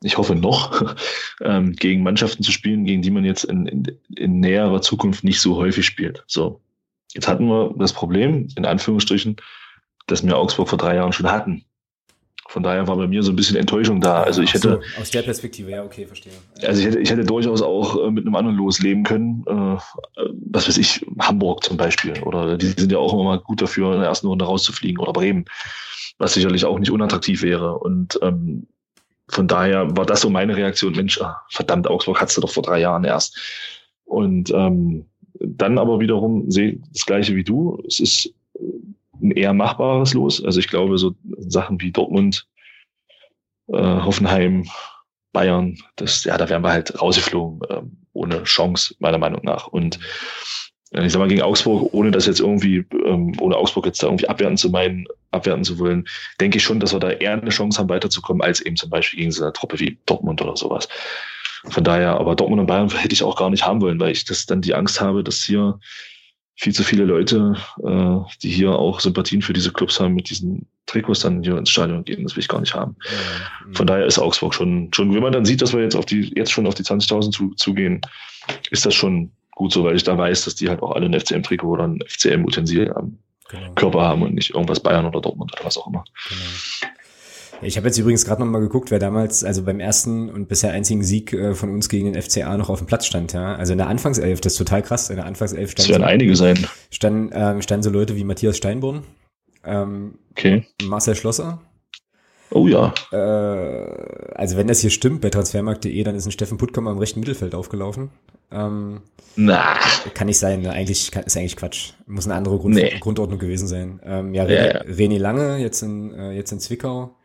ich hoffe noch, ähm, gegen Mannschaften zu spielen, gegen die man jetzt in, in, in näherer Zukunft nicht so häufig spielt. So. Jetzt hatten wir das Problem, in Anführungsstrichen, dass wir Augsburg vor drei Jahren schon hatten. Von daher war bei mir so ein bisschen Enttäuschung da. Also ich hätte so, aus der Perspektive, ja, okay, verstehe. Also ich hätte, ich hätte durchaus auch äh, mit einem anderen Los leben können. Äh, was weiß ich, Hamburg zum Beispiel. Oder die sind ja auch immer mal gut dafür, in der ersten Runde rauszufliegen. Oder Bremen, was sicherlich auch nicht unattraktiv wäre. Und ähm, von daher war das so meine Reaktion. Mensch, ach, verdammt, Augsburg hattest du doch vor drei Jahren erst. Und ähm, dann aber wiederum sehe das Gleiche wie du. Es ist ein eher machbares Los. Also ich glaube, so Sachen wie Dortmund, äh, Hoffenheim, Bayern, das, ja, da wären wir halt rausgeflogen, äh, ohne Chance, meiner Meinung nach. Und äh, ich sag mal, gegen Augsburg, ohne das jetzt irgendwie, ähm, ohne Augsburg jetzt da irgendwie abwerten zu meinen, abwerten zu wollen, denke ich schon, dass wir da eher eine Chance haben, weiterzukommen, als eben zum Beispiel gegen so eine Truppe wie Dortmund oder sowas. Von daher, aber Dortmund und Bayern hätte ich auch gar nicht haben wollen, weil ich das dann die Angst habe, dass hier viel zu viele Leute, äh, die hier auch Sympathien für diese Clubs haben, mit diesen Trikots dann hier ins Stadion gehen. Das will ich gar nicht haben. Mhm. Von daher ist Augsburg schon, schon, wenn man dann sieht, dass wir jetzt auf die, jetzt schon auf die 20.000 zu, zugehen, ist das schon gut so, weil ich da weiß, dass die halt auch alle ein FCM-Trikot oder ein FCM-Utensil am genau. Körper haben und nicht irgendwas Bayern oder Dortmund oder was auch immer. Genau. Ich habe jetzt übrigens gerade noch mal geguckt, wer damals, also beim ersten und bisher einzigen Sieg äh, von uns gegen den FCA noch auf dem Platz stand. Ja, also in der Anfangself, das ist total krass. In der Anfangself stand. Das werden so, einige sein. Standen, ähm, standen so Leute wie Matthias Steinborn, ähm, okay. Marcel Schlosser. Oh ja. Äh, also wenn das hier stimmt bei transfermarkt.de, dann ist ein Steffen Puttkammer im rechten Mittelfeld aufgelaufen. Ähm, Na. Kann nicht sein, ne? eigentlich kann, ist eigentlich Quatsch. Muss eine andere Grund, nee. Grundordnung gewesen sein. Ähm, ja, René, ja, ja. René Lange, jetzt in, äh, jetzt in Zwickau.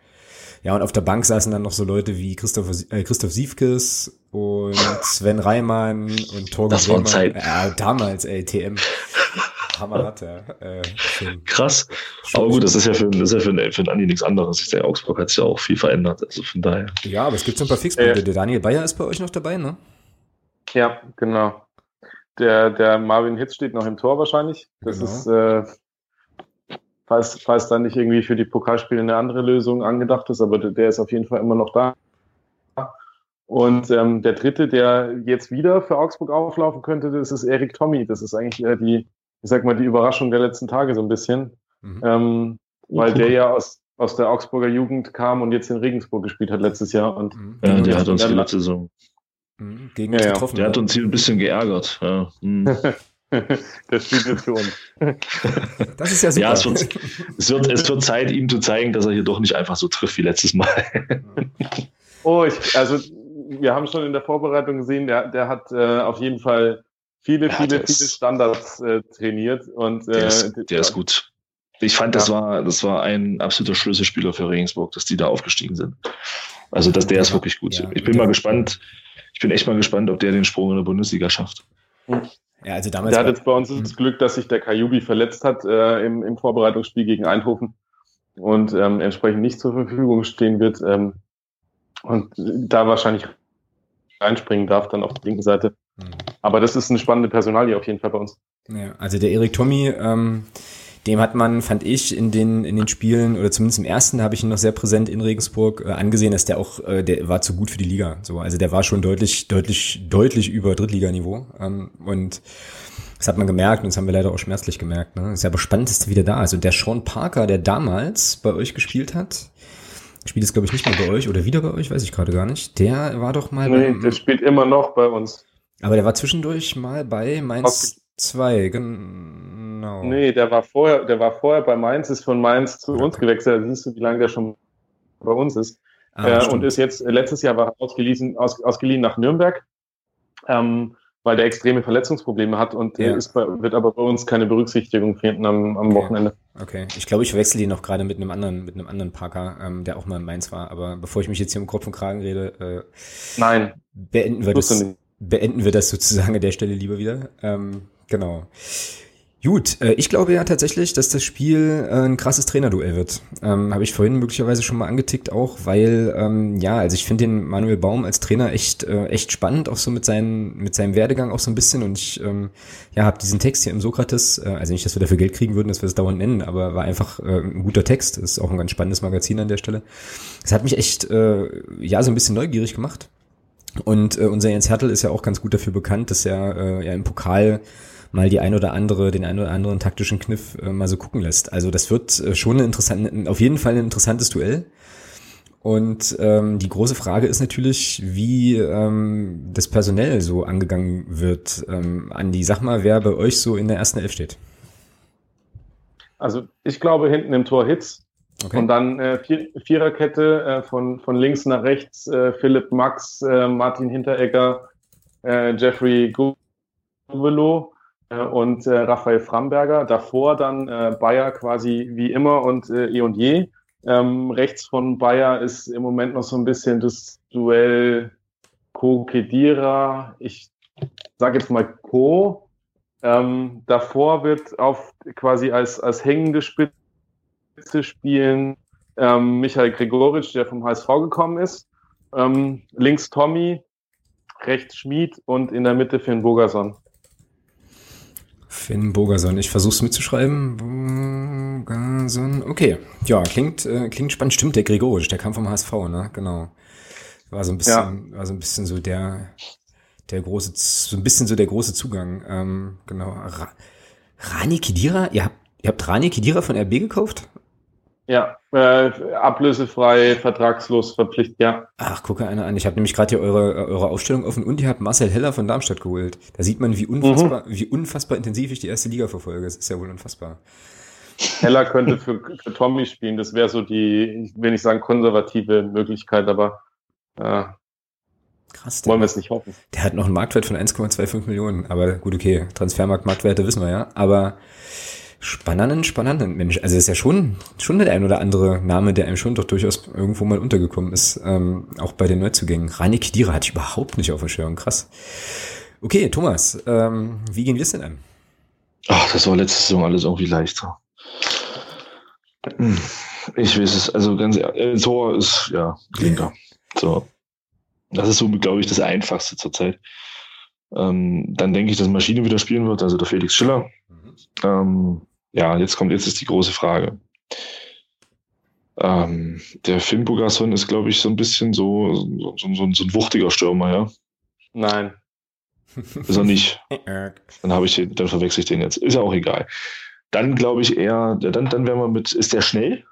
Ja, und auf der Bank saßen dann noch so Leute wie Christoph, äh, Christoph Siefkes und Sven Reimann und Torgen Das waren Zeiten. Ja, damals, ey, TM. Hammerrad, ja. Äh, Krass. Aber gut, das ist ja für, das ist ja für, einen, für einen Andi nichts anderes. Der Augsburg hat sich ja auch viel verändert. Also von daher. Ja, aber es gibt so ein paar Fixpunkte. Äh. Der Daniel Bayer ist bei euch noch dabei, ne? Ja, genau. Der, der Marvin Hitz steht noch im Tor wahrscheinlich. Das genau. ist, äh, falls, falls da nicht irgendwie für die Pokalspiele eine andere Lösung angedacht ist, aber der ist auf jeden Fall immer noch da. Und ähm, der dritte, der jetzt wieder für Augsburg auflaufen könnte, das ist Erik Tommy. Das ist eigentlich eher die, ich sag mal, die Überraschung der letzten Tage so ein bisschen. Mhm. Ähm, weil der ja aus, aus der Augsburger Jugend kam und jetzt in Regensburg gespielt hat letztes Jahr. Und mhm. ja, der hat uns die letzte Saison mhm. gegen uns ja, getroffen. Der hat uns hier ein bisschen geärgert. Ja. Mhm. Der spielt jetzt für uns. Das ist ja super. Ja, es wird, es, wird, es wird Zeit, ihm zu zeigen, dass er hier doch nicht einfach so trifft wie letztes Mal. Oh, ich, also wir haben schon in der Vorbereitung gesehen, der, der hat äh, auf jeden Fall viele, ja, viele, viele Standards äh, trainiert. Und, äh, der, ist, der ist gut. Ich fand, das war, das war ein absoluter Schlüsselspieler für Regensburg, dass die da aufgestiegen sind. Also, dass der ist wirklich gut. Ja, ich bin mal gespannt. Ich bin echt mal gespannt, ob der den Sprung in der Bundesliga schafft. Ja, also damals. Der hat jetzt bei uns das Glück, dass sich der Kajubi verletzt hat äh, im, im Vorbereitungsspiel gegen Eindhoven und ähm, entsprechend nicht zur Verfügung stehen wird. Ähm, und da wahrscheinlich reinspringen darf, dann auf der linken Seite. Mhm. Aber das ist eine spannende Personalie auf jeden Fall bei uns. Ja, also der Erik Tommy, ähm, dem hat man, fand ich, in den, in den Spielen, oder zumindest im ersten, da habe ich ihn noch sehr präsent in Regensburg äh, angesehen, dass der auch, äh, der war zu gut für die Liga. So, also der war schon deutlich, deutlich, deutlich über Drittliganiveau. Ähm, und das hat man gemerkt und das haben wir leider auch schmerzlich gemerkt. Ne? Ist ja aber spannend, dass der wieder da ist. Und der Sean Parker, der damals bei euch gespielt hat, spielt es, glaube ich, nicht mehr bei euch oder wieder bei euch, weiß ich gerade gar nicht. Der war doch mal. Nee, der spielt immer noch bei uns. Aber der war zwischendurch mal bei Mainz 2, genau. Nee, der war vorher, der war vorher bei Mainz, ist von Mainz zu okay. uns gewechselt. Da siehst du, wie lange der schon bei uns ist. Ah, äh, und ist jetzt, letztes Jahr war ausgeliehen, aus, ausgeliehen nach Nürnberg. Ähm, weil der extreme Verletzungsprobleme hat und ja. ist bei, wird aber bei uns keine Berücksichtigung finden am, am okay. Wochenende. Okay, ich glaube, ich verwechsel ihn noch gerade mit einem anderen, mit einem anderen Parker, ähm, der auch mal in Mainz war. Aber bevor ich mich jetzt hier um Kopf und Kragen rede, äh, nein, beenden wir das, beenden wir das sozusagen an der Stelle lieber wieder. Ähm, genau. Gut, äh, ich glaube ja tatsächlich, dass das Spiel äh, ein krasses Trainerduell wird. Ähm, Habe ich vorhin möglicherweise schon mal angetickt auch, weil ähm, ja, also ich finde den Manuel Baum als Trainer echt äh, echt spannend, auch so mit seinen mit seinem Werdegang auch so ein bisschen. Und ich ähm, ja habe diesen Text hier im Sokrates, äh, also nicht, dass wir dafür Geld kriegen würden, dass wir es dauernd nennen, aber war einfach äh, ein guter Text. Ist auch ein ganz spannendes Magazin an der Stelle. Es hat mich echt äh, ja so ein bisschen neugierig gemacht. Und äh, unser Jens Hertel ist ja auch ganz gut dafür bekannt, dass er äh, ja im Pokal mal die ein oder andere, den ein oder anderen taktischen Kniff äh, mal so gucken lässt. Also das wird äh, schon ein interessant, auf jeden Fall ein interessantes Duell. Und ähm, die große Frage ist natürlich, wie ähm, das personell so angegangen wird. Ähm, Andi, sag mal, wer bei euch so in der ersten Elf steht. Also ich glaube hinten im Tor Hitz. Okay. Und dann äh, Vier Viererkette äh, von, von links nach rechts äh, Philipp Max, äh, Martin Hinteregger, äh, Jeffrey Guvelo äh, und äh, Raphael Framberger. Davor dann äh, Bayer quasi wie immer und äh, eh und je. Ähm, rechts von Bayer ist im Moment noch so ein bisschen das Duell Co Kedira. Ich sage jetzt mal Co. Ähm, davor wird auf quasi als, als hängende Spitze spielen ähm, Michael Gregoritsch, der vom HSV gekommen ist. Ähm, links Tommy, rechts Schmid und in der Mitte Finn Bogerson. Finn Bogerson. Ich versuche es mitzuschreiben. Bogerson. Okay. Ja, klingt, äh, klingt spannend. Stimmt, der Gregorisch, der kam vom HSV, ne? Genau. War so ein bisschen, ja. war so ein bisschen so der, der große, so ein bisschen so der große Zugang. Ähm, genau. Ra Rani Kidira? Ihr habt, ihr habt Rani Kidira von RB gekauft? Ja, äh, ablösefrei, vertragslos, verpflichtet, ja. Ach, gucke einer an. Ich habe nämlich gerade hier eure, eure Aufstellung offen und ihr habt Marcel Heller von Darmstadt geholt. Da sieht man, wie unfassbar, mhm. wie unfassbar intensiv ich die erste Liga verfolge. Das ist ja wohl unfassbar. Heller könnte für, für Tommy spielen. Das wäre so die, ich will nicht sagen konservative Möglichkeit, aber äh, Krass, wollen wir es nicht hoffen. Der hat noch einen Marktwert von 1,25 Millionen. Aber gut, okay, Transfermarkt-Marktwerte wissen wir ja. Aber spannenden, spannenden Mensch. Also ist ja schon, schon der ein oder andere Name, der einem schon doch durchaus irgendwo mal untergekommen ist, ähm, auch bei den Neuzugängen. Rani Kidira hatte ich überhaupt nicht auf der Schirm, krass. Okay, Thomas, ähm, wie gehen wir es denn an? Ach, das war letzte Saison alles irgendwie leichter. Hm, ich weiß es, also ganz ehrlich, äh, Tor ist, ja, linker. So. Das ist so, glaube ich, das Einfachste zurzeit. Ähm, dann denke ich, dass Maschine wieder spielen wird, also der Felix Schiller. Mhm. Ähm, ja, jetzt kommt, jetzt ist die große Frage. Ähm, der Finn Bogason ist, glaube ich, so ein bisschen so, so, so, so, so ein wuchtiger Stürmer, ja. Nein. Ist er nicht. Dann habe ich den, dann verwechsel ich den jetzt. Ist ja auch egal. Dann glaube ich eher, dann, dann wären wir mit, ist der schnell?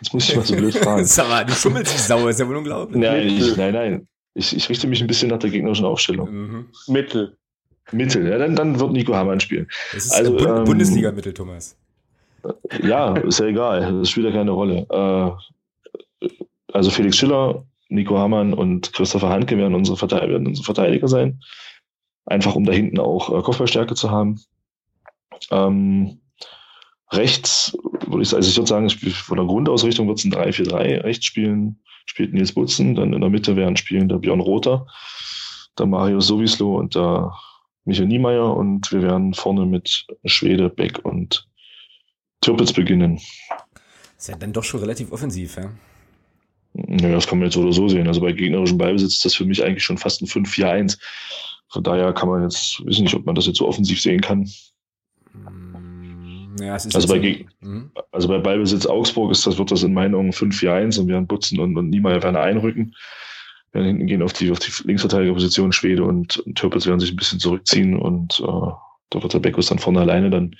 Jetzt muss ich mal so blöd fragen. Sag mal, du schummelst dich sauer, ist ja wohl unglaublich. Nein, ich, nein, nein. Ich, ich richte mich ein bisschen nach der gegnerischen Aufstellung. Mhm. Mittel. Mittel, ja, dann, dann wird Nico Hamann spielen. Das ist Also, also, ähm, Bundesliga-Mittel, Thomas. Ja, ist ja egal. Das spielt ja keine Rolle. Äh, also Felix Schiller, Nico Hamann und Christopher Handke werden unsere, Verteidiger, werden unsere Verteidiger sein. Einfach um da hinten auch äh, Kopfballstärke zu haben. Ähm, rechts würde ich sagen, also ich würde sagen, von der Grundausrichtung wird es ein 3-4-3. Rechts spielen, spielt Nils Butzen, dann in der Mitte werden spielen der Björn Rother, der Mario Sowislo und der Michael Niemeyer und wir werden vorne mit Schwede, Beck und Türpitz beginnen. Ist ja dann doch schon relativ offensiv, ja. Naja, das kann man jetzt so oder so sehen. Also bei gegnerischem Ballbesitz ist das für mich eigentlich schon fast ein 5-4-1. Von daher kann man jetzt, wissen nicht, ob man das jetzt so offensiv sehen kann. Mm, Ja, Also bei Geg- Mhm. Also bei Ballbesitz Augsburg ist das, wird das in meinen Augen 5-4-1 und wir werden Butzen und, und Niemeyer werden einrücken. Werden hinten gehen auf die, auf die Linksverteidigerposition. Schwede und, und Türpitz werden sich ein bisschen zurückziehen und äh, der Beckus dann vorne alleine dann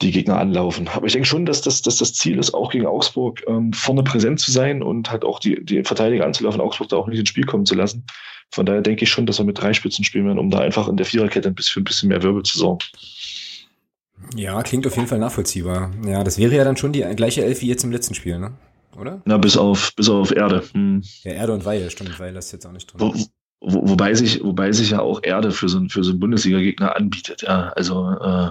die Gegner anlaufen. Aber ich denke schon, dass das, dass das Ziel ist, auch gegen Augsburg ähm, vorne präsent zu sein und halt auch die, die Verteidiger anzulaufen, Augsburg da auch nicht ins Spiel kommen zu lassen. Von daher denke ich schon, dass wir mit drei Spitzen spielen werden, um da einfach in der Viererkette ein bisschen, ein bisschen mehr Wirbel zu sorgen. Ja, klingt auf jeden Fall nachvollziehbar. Ja, das wäre ja dann schon die gleiche Elf wie jetzt im letzten Spiel, ne? Oder? Na, bis auf, bis auf Erde. Hm. Ja, Erde und Weihe, stimmt, Weihe ist jetzt auch nicht drin. Wo, wo, wobei sich, wobei sich ja auch Erde für so, einen- für so einen Bundesliga-Gegner anbietet. Ja, also äh,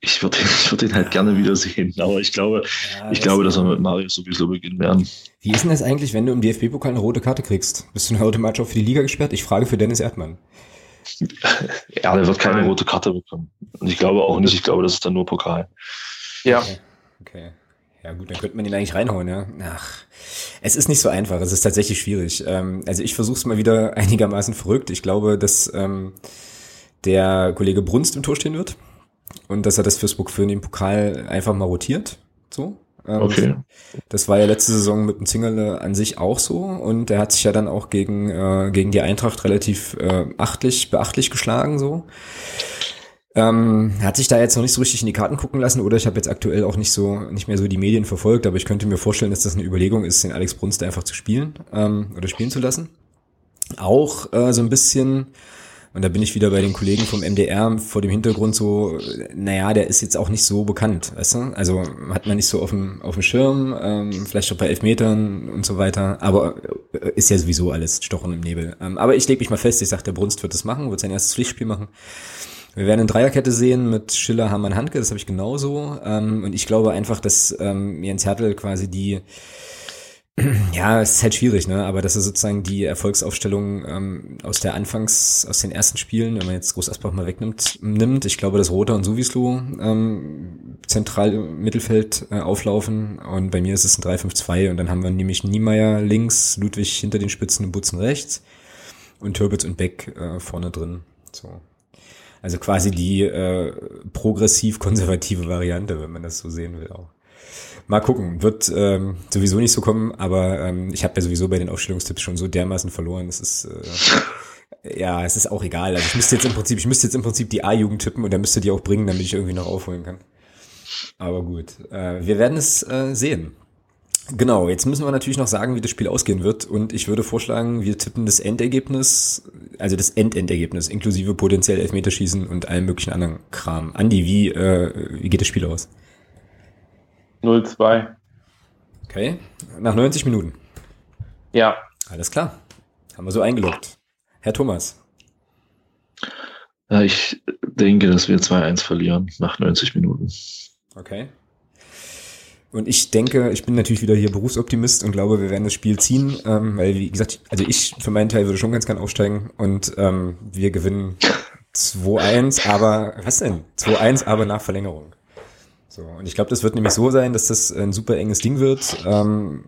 ich würde ich würd den halt gerne wiedersehen. Aber ich glaube, Ja, ich das- glaube, dass wir mit Marius sowieso beginnen werden. Wie ist denn das eigentlich, wenn du im DFB-Pokal eine rote Karte kriegst? Bist du dann automatisch auch für die Liga gesperrt? Ich frage für Dennis Erdmann. Erde wird keine rote Karte bekommen. Und ich glaube auch nicht, ich glaube, das ist dann nur Pokal. Ja. Okay. okay. Ja gut, dann könnte man ihn eigentlich reinhauen, ja. Ach, es ist nicht so einfach, es ist tatsächlich schwierig. Ähm, also ich versuche es mal wieder einigermaßen verrückt. Ich glaube, dass ähm, der Kollege Brunst im Tor stehen wird und dass er das fürs für den Pokal einfach mal rotiert. So. Ähm, Okay. Das war ja letzte Saison mit dem Zingerle an sich auch so und er hat sich ja dann auch gegen, äh, gegen die Eintracht relativ äh, achtlich, beachtlich geschlagen so. Ähm, hat sich da jetzt noch nicht so richtig in die Karten gucken lassen oder ich habe jetzt aktuell auch nicht so nicht mehr so die Medien verfolgt, aber ich könnte mir vorstellen, dass das eine Überlegung ist, den Alex Brunst einfach zu spielen ähm, oder spielen zu lassen. Auch äh, so ein bisschen und da bin ich wieder bei den Kollegen vom MDR vor dem Hintergrund so, naja, der ist jetzt auch nicht so bekannt, weißt du? Also hat man nicht so auf dem, auf dem Schirm, ähm, vielleicht auch bei Elfmetern und so weiter, aber äh, ist ja sowieso alles Stochen im Nebel. Ähm, aber ich lege mich mal fest, ich sag, der Brunst wird das machen, wird sein erstes Pflichtspiel machen. Wir werden eine Dreierkette sehen mit Schiller, Hamann, Handke, das habe ich genauso. Ähm, und ich glaube einfach, dass ähm, Jens Hertel quasi die, ja, es ist halt schwierig, ne? Aber dass er sozusagen die Erfolgsaufstellung ähm, aus der Anfangs, aus den ersten Spielen, wenn man jetzt Groß Asbach mal wegnimmt, nimmt. Ich glaube, dass Rother und Suvislo ähm, zentral im Mittelfeld äh, auflaufen. Und bei mir ist es ein 3-5-2 und dann haben wir nämlich Niemeyer links, Ludwig hinter den Spitzen und Butzen rechts und Türbitz und Beck äh, vorne drin. So. Also quasi die äh, progressiv-konservative Variante, wenn man das so sehen will auch. Mal gucken, wird ähm, sowieso nicht so kommen, aber ähm, ich habe ja sowieso bei den Aufstellungstipps schon so dermaßen verloren. Das ist äh, ja, es ist auch egal. Also ich müsste jetzt im Prinzip, ich müsste jetzt im Prinzip die A-Jugend tippen und dann müsste die auch bringen, damit ich irgendwie noch aufholen kann. Aber gut, äh, wir werden es äh, sehen. Genau, jetzt müssen wir natürlich noch sagen, wie das Spiel ausgehen wird. Und ich würde vorschlagen, wir tippen das Endergebnis, also das Endendergebnis, inklusive potenziell Elfmeterschießen und allem möglichen anderen Kram. Andi, wie, äh, wie geht das Spiel aus? 0-2. Okay, nach 90 Minuten. Ja. Alles klar. Haben wir so eingeloggt. Herr Thomas. Ja, ich denke, dass wir 2-1 verlieren nach 90 Minuten. Okay. Und ich denke, ich bin natürlich wieder hier Berufsoptimist und glaube, wir werden das Spiel ziehen, ähm, weil, wie gesagt, also ich für meinen Teil würde schon ganz gern aufsteigen und ähm, wir gewinnen 2-1, aber, was denn? 2-1, aber nach Verlängerung. So, und ich glaube, das wird nämlich so sein, dass das ein super enges Ding wird ähm,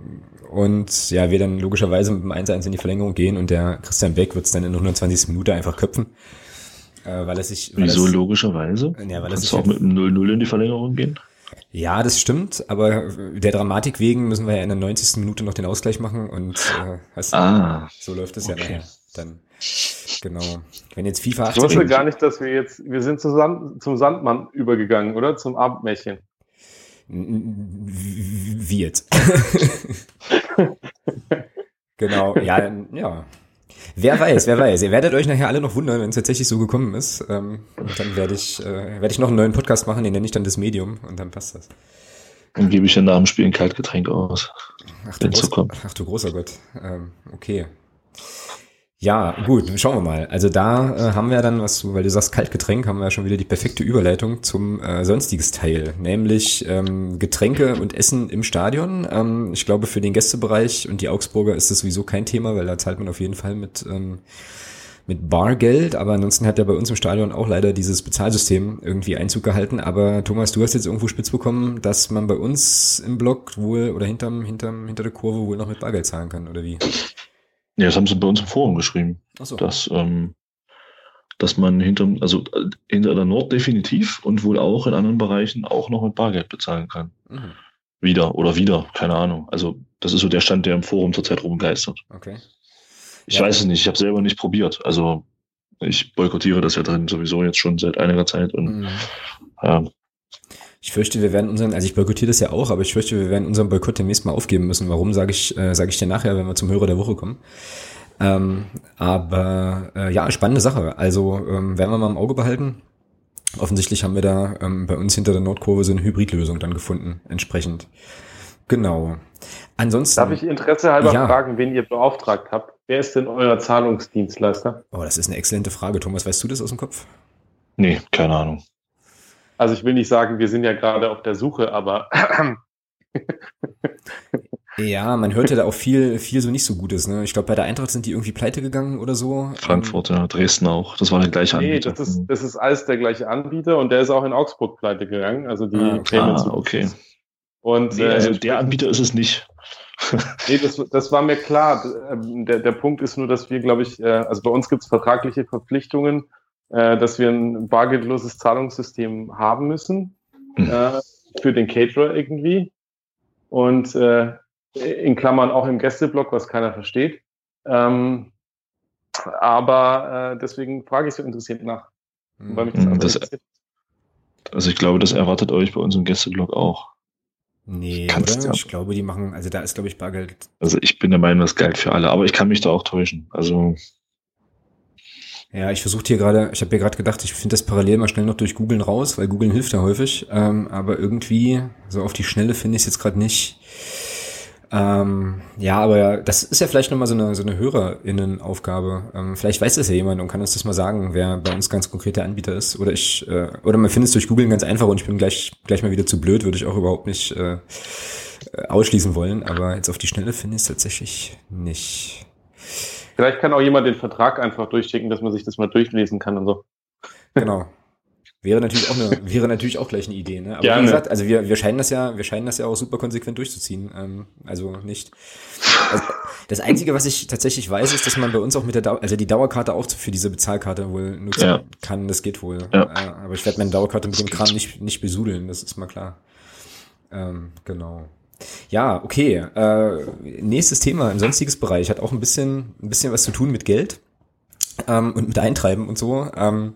und ja, wir dann logischerweise mit dem 1-1 in die Verlängerung gehen und der Christian Beck wird es dann in der 120. Minute einfach köpfen. Äh, weil es sich, weil Wieso es, logischerweise? Ja, weil Kannst es sich auch mit einem 0-0 in die Verlängerung gehen? Ja, das stimmt, aber der Dramatik wegen müssen wir ja in der 90. Minute noch den Ausgleich machen und äh, weißt ah, so läuft es okay. ja nachher. Dann genau. Wenn jetzt FIFA 18 Ich wusste gar nicht, dass wir jetzt, wir sind zum, Sand, zum Sandmann übergegangen, oder? Zum Abendmärchen. Jetzt? genau, ja, ja. Wer weiß, wer weiß. Ihr werdet euch nachher alle noch wundern, wenn es tatsächlich so gekommen ist. Ähm, dann werde ich, äh, werde ich noch einen neuen Podcast machen, den nenne ich dann das Medium und dann passt das. Dann gebe ich ja nach dem Spiel ein Kaltgetränk aus. Ach du, groß, ach du großer Gott. Ähm, okay. Ja, gut, schauen wir mal. Also da äh, haben wir dann, was weil du sagst Kaltgetränk, haben wir ja schon wieder die perfekte Überleitung zum äh, sonstiges Teil, nämlich ähm, Getränke und Essen im Stadion. Ähm, ich glaube, für den Gästebereich und die Augsburger ist das sowieso kein Thema, weil da zahlt man auf jeden Fall mit ähm, mit Bargeld, aber ansonsten hat ja bei uns im Stadion auch leider dieses Bezahlsystem irgendwie Einzug gehalten. Aber Thomas, du hast jetzt irgendwo spitz bekommen, dass man bei uns im Block wohl oder hinterm, hinterm, hinter der Kurve wohl noch mit Bargeld zahlen kann, oder wie? Ja, das haben sie bei uns im Forum geschrieben. Ach so. Dass, ähm, dass man hinter, also hinter der Nord definitiv und wohl auch in anderen Bereichen auch noch mit Bargeld bezahlen kann. Mhm. Wieder oder wieder, keine Ahnung. Also das ist so der Stand, der im Forum zurzeit rumgeistert. Okay. Ich ja. weiß es nicht, ich habe selber nicht probiert. Also ich boykottiere das ja drin sowieso jetzt schon seit einiger Zeit und mhm. ja, ich fürchte, wir werden unseren, also ich boykottiere das ja auch, aber ich fürchte, wir werden unseren Boykott demnächst mal aufgeben müssen. Warum, sage ich, äh, sage ich dir nachher, wenn wir zum Hörer der Woche kommen. Ähm, aber äh, ja, spannende Sache. Also ähm, werden wir mal im Auge behalten. Offensichtlich haben wir da ähm, bei uns hinter der Nordkurve so eine Hybridlösung dann gefunden, entsprechend. Genau. Ansonsten. Darf ich Interesse halber ja. fragen, wen ihr beauftragt habt? Wer ist denn euer Zahlungsdienstleister? Oh, das ist eine exzellente Frage. Thomas, weißt du das aus dem Kopf? Nee, keine Ahnung. Also ich will nicht sagen, wir sind ja gerade auf der Suche, aber Ja, man hört ja da auch viel, viel so nicht so Gutes. Ne? Ich glaube, bei der Eintracht sind die irgendwie pleite gegangen oder so. Frankfurt, ja, Dresden auch. Das war der gleiche Anbieter. Nee, das ist, das ist alles der gleiche Anbieter und der ist auch in Augsburg pleite gegangen. Also die ah, ah okay. Und, nee, also äh, der Anbieter ist es nicht. nee, das, das war mir klar. Ähm, der, der Punkt ist nur, dass wir, glaube ich, äh, also bei uns gibt es vertragliche Verpflichtungen, äh, dass wir ein bargeldloses Zahlungssystem haben müssen mhm. äh, für den Caterer irgendwie. Und äh, in Klammern auch im Gästeblock, was keiner versteht. Ähm, aber äh, deswegen frage ich so interessiert nach. Weil mich das, mhm. das Also ich glaube, das erwartet euch bei uns im Gästeblock auch. Nee, Kannst oder? Ja. Ich glaube, die machen, also da ist, glaube ich, Bargeld. Also ich bin der Meinung, das galt für alle, aber ich kann mich da auch täuschen. Also ja, ich versuche hier gerade, ich habe hier gerade gedacht, ich finde das parallel mal schnell noch durch Googlen raus, weil Googlen hilft ja häufig. Ähm, aber irgendwie, so auf die Schnelle finde ich es jetzt gerade nicht. Ähm, ja, aber das ist ja vielleicht nochmal so eine, so eine HörerInnen-Aufgabe. Ähm, vielleicht weiß das ja jemand und kann uns das mal sagen, wer bei uns ganz konkret der Anbieter ist. Oder ich, äh, oder man findet es durch Googlen ganz einfach und ich bin gleich, gleich mal wieder zu blöd, würde ich auch überhaupt nicht äh, ausschließen wollen. Aber jetzt auf die Schnelle finde ich es tatsächlich nicht. Vielleicht kann auch jemand den Vertrag einfach durchschicken, dass man sich das mal durchlesen kann und so. Genau. Wäre natürlich auch eine, wäre natürlich auch gleich eine Idee, ne? Aber Gerne. wie gesagt, also wir, wir scheinen das ja, wir scheinen das ja auch super konsequent durchzuziehen. Ähm, also nicht. Also das Einzige, was ich tatsächlich weiß, ist, dass man bei uns auch mit der Dauer, also die Dauerkarte auch für diese Bezahlkarte wohl nutzen ja. kann. Das geht wohl. Ja. Äh, aber ich werde meine Dauerkarte mit dem Kram nicht, nicht besudeln, das ist mal klar. Ähm, genau. Ja, okay. Äh, nächstes Thema im sonstiges Bereich hat auch ein bisschen, ein bisschen was zu tun mit Geld ähm, und mit Eintreiben und so. Ähm,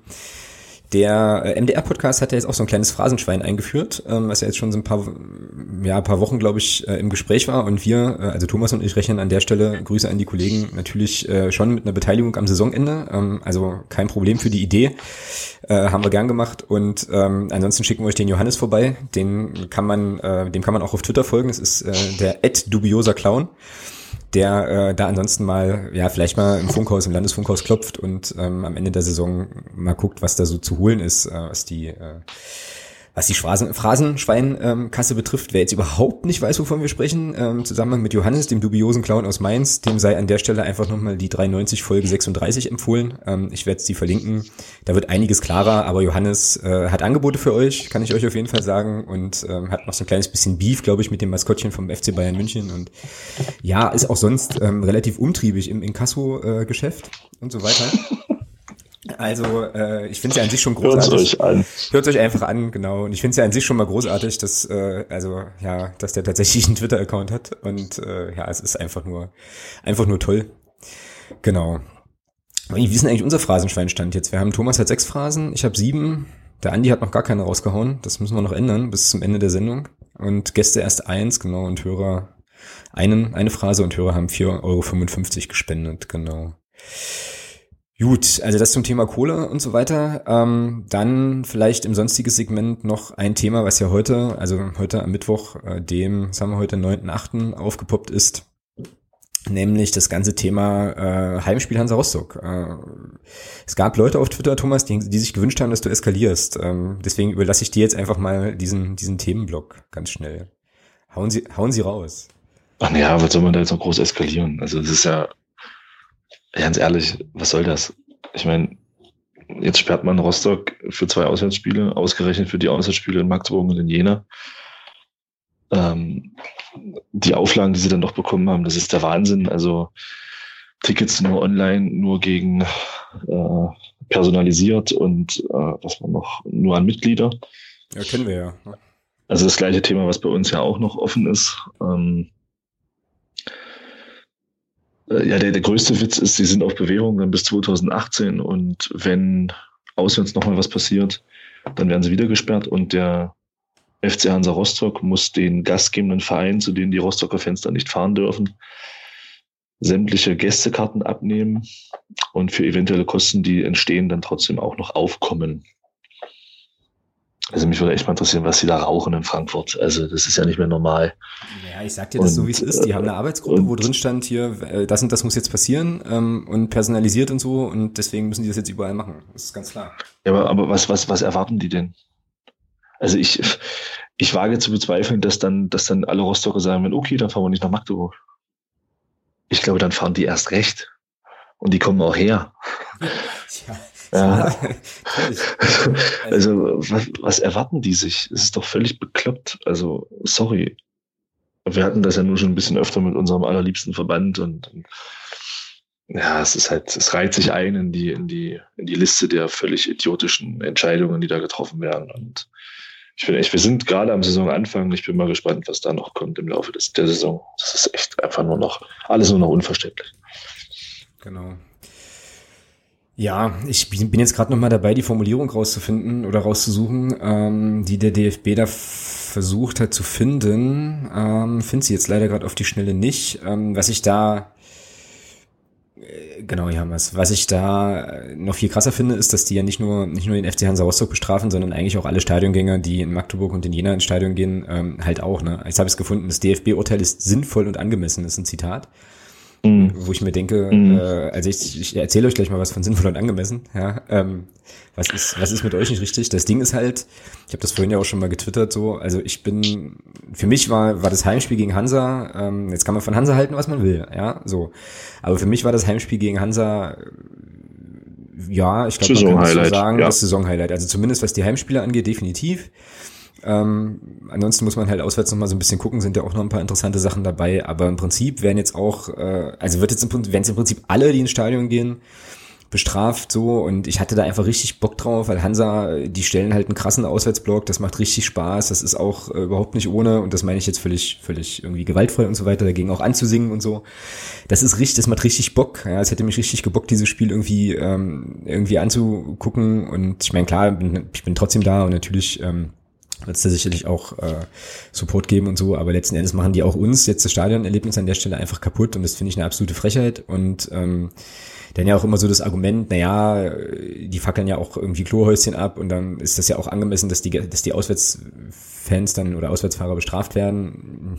der äh, MDR-Podcast hat ja jetzt auch so ein kleines Phrasenschwein eingeführt, ähm, was ja jetzt schon so ein paar, ja, ein paar Wochen, glaube ich, äh, im Gespräch war. Und wir, äh, also Thomas und ich, rechnen an der Stelle, Grüße an die Kollegen, natürlich äh, schon mit einer Beteiligung am Saisonende. Ähm, also kein Problem für die Idee. Äh, haben wir gern gemacht. Und ähm, ansonsten schicken wir euch den Johannes vorbei. Den kann man, äh, dem kann man auch auf Twitter folgen. Das ist äh, der dubioser Clown der äh, da ansonsten mal, ja, vielleicht mal im Funkhaus, im Landesfunkhaus klopft und ähm, am Ende der Saison mal guckt, was da so zu holen ist, äh, was die äh, was die Phrasen, Phrasenschweinkasse betrifft, wer jetzt überhaupt nicht weiß, wovon wir sprechen, ähm, Zusammenhang mit Johannes, dem dubiosen Clown aus Mainz, dem sei an der Stelle einfach nochmal die 93 Folge 36 empfohlen. Ähm, ich werde sie verlinken. Da wird einiges klarer, aber Johannes äh, hat Angebote für euch, kann ich euch auf jeden Fall sagen, und ähm, hat noch so ein kleines bisschen Beef, glaube ich, mit dem Maskottchen vom FC Bayern München. Und ja, ist auch sonst ähm, relativ umtriebig im Inkasso-Geschäft äh, und so weiter. Also, äh, ich finde es ja an sich schon großartig. Hört euch an. Hört euch einfach an, genau. Und ich finde es ja an sich schon mal großartig, dass, äh, also, ja, dass der tatsächlich einen Twitter-Account hat. Und äh, ja, es ist einfach nur, einfach nur toll. Genau. Wie ist denn eigentlich unser Phrasenschweinstand jetzt? Wir haben Thomas hat sechs Phrasen, ich habe sieben. Der Andi hat noch gar keine rausgehauen. Das müssen wir noch ändern bis zum Ende der Sendung. Und Gäste erst eins, genau, und Hörer einen, eine Phrase und Hörer haben 4,55 Euro gespendet, genau. Gut, also das zum Thema Kohle und so weiter. Ähm, dann vielleicht im sonstigen Segment noch ein Thema, was ja heute, also heute am Mittwoch, äh, dem, sagen wir heute, 9.8. aufgepoppt ist, nämlich das ganze Thema äh, Heimspiel Hansa Rostock. Äh, es gab Leute auf Twitter, Thomas, die, die sich gewünscht haben, dass du eskalierst. Ähm, deswegen überlasse ich dir jetzt einfach mal diesen, diesen Themenblock ganz schnell. Hauen Sie, hauen Sie raus. Ach ja, was soll man da jetzt noch groß eskalieren? Also es ist ja, ganz ehrlich, was soll das? Ich meine, jetzt sperrt man Rostock für zwei Auswärtsspiele, ausgerechnet für die Auswärtsspiele in Magdeburg und in Jena. Ähm, die Auflagen, die sie dann doch bekommen haben, das ist der Wahnsinn. Also Tickets nur online, nur gegen äh, personalisiert und äh, was man noch, nur an Mitglieder. Ja, kennen wir ja. Also das gleiche Thema, was bei uns ja auch noch offen ist. Ähm, äh, ja, der, der größte Witz ist, sie sind auf Bewährung dann bis 2018 und wenn auswärts nochmal was passiert, dann werden sie wieder gesperrt und der FC Hansa Rostock muss den gastgebenden Verein, zu denen die Rostocker Fenster nicht fahren dürfen, sämtliche Gästekarten abnehmen und für eventuelle Kosten, die entstehen, dann trotzdem auch noch aufkommen. Also mich würde echt mal interessieren, was sie da rauchen in Frankfurt. Also das ist ja nicht mehr normal. Ja, ich sag dir das und, so, wie es ist. Die haben eine Arbeitsgruppe, und, wo drin stand hier, äh, das und das muss jetzt passieren ähm, und personalisiert und so und deswegen müssen die das jetzt überall machen. Das ist ganz klar. Ja, aber, aber was, was, was erwarten die denn? Also ich, ich wage zu bezweifeln, dass dann, dass dann alle Rostocker sagen, okay, dann fahren wir nicht nach Magdeburg. Ich glaube, dann fahren die erst recht. Und die kommen auch her. Ja. Ja. also, was, was erwarten die sich? Es ist doch völlig bekloppt. Also, sorry. Wir hatten das ja nur schon ein bisschen öfter mit unserem allerliebsten Verband und, ja, es ist halt, es reiht sich ein in die, in die, in die Liste der völlig idiotischen Entscheidungen, die da getroffen werden. Und ich bin echt, wir sind gerade am Saisonanfang. Ich bin mal gespannt, was da noch kommt im Laufe des, der Saison. Das ist echt einfach nur noch, alles nur noch unverständlich. Genau. Ja, ich bin jetzt gerade noch mal dabei, die Formulierung rauszufinden oder rauszusuchen, ähm, die der DFB da versucht hat zu finden. Ähm, Finde sie jetzt leider gerade auf die Schnelle nicht. Ähm, was ich da äh, Genau, hier haben wir es. Was ich da noch viel krasser finde, ist, dass die ja nicht nur nicht nur den FC Hansa Rostock bestrafen, sondern eigentlich auch alle Stadiongänger, die in Magdeburg und in Jena ins Stadion gehen, ähm, halt auch. Ne? Jetzt habe ich es gefunden, das DFB-Urteil ist sinnvoll und angemessen, ist ein Zitat. Mhm. Wo ich mir denke, mhm. äh, also ich, ich erzähle euch gleich mal was von sinnvoll und angemessen. Ja, ähm, was ist, was ist mit euch nicht richtig? Das Ding ist halt, ich habe das vorhin ja auch schon mal getwittert, so, also ich bin, für mich war, war das Heimspiel gegen Hansa, ähm, jetzt kann man von Hansa halten, was man will, ja, so. Aber für mich war das Heimspiel gegen Hansa, ja, ich glaube, man kann das so sagen, ja. das Saisonhighlight. Also zumindest was die Heimspiele angeht, definitiv. Ähm, ansonsten muss man halt auswärts noch mal so ein bisschen gucken, sind ja auch noch ein paar interessante Sachen dabei. Aber im Prinzip werden jetzt auch, äh, also wird jetzt im Prinzip, werden jetzt im Prinzip alle, die ins Stadion gehen, bestraft so. Und ich hatte da einfach richtig Bock drauf, weil Hansa, die stellen halt einen krassen Auswärtsblock, das macht richtig Spaß, das ist auch äh, überhaupt nicht ohne. Und das meine ich jetzt völlig, völlig irgendwie gewaltfrei und so weiter, dagegen auch anzusingen und so. Das ist richtig, das macht richtig Bock, ja, es hätte mich richtig gebockt, dieses Spiel irgendwie, ähm, irgendwie anzugucken. Und ich meine, klar, bin, ich bin trotzdem da und natürlich, ähm, wird es da sicherlich auch äh, Support geben und so, aber letzten Endes machen die auch uns jetzt das Stadionerlebnis an der Stelle einfach kaputt und das finde ich eine absolute Frechheit und ähm, dann ja auch immer so das Argument, naja, die fackeln ja auch irgendwie Klohäuschen ab und dann ist das ja auch angemessen, dass die, dass die Auswärtsfans dann oder Auswärtsfahrer bestraft werden.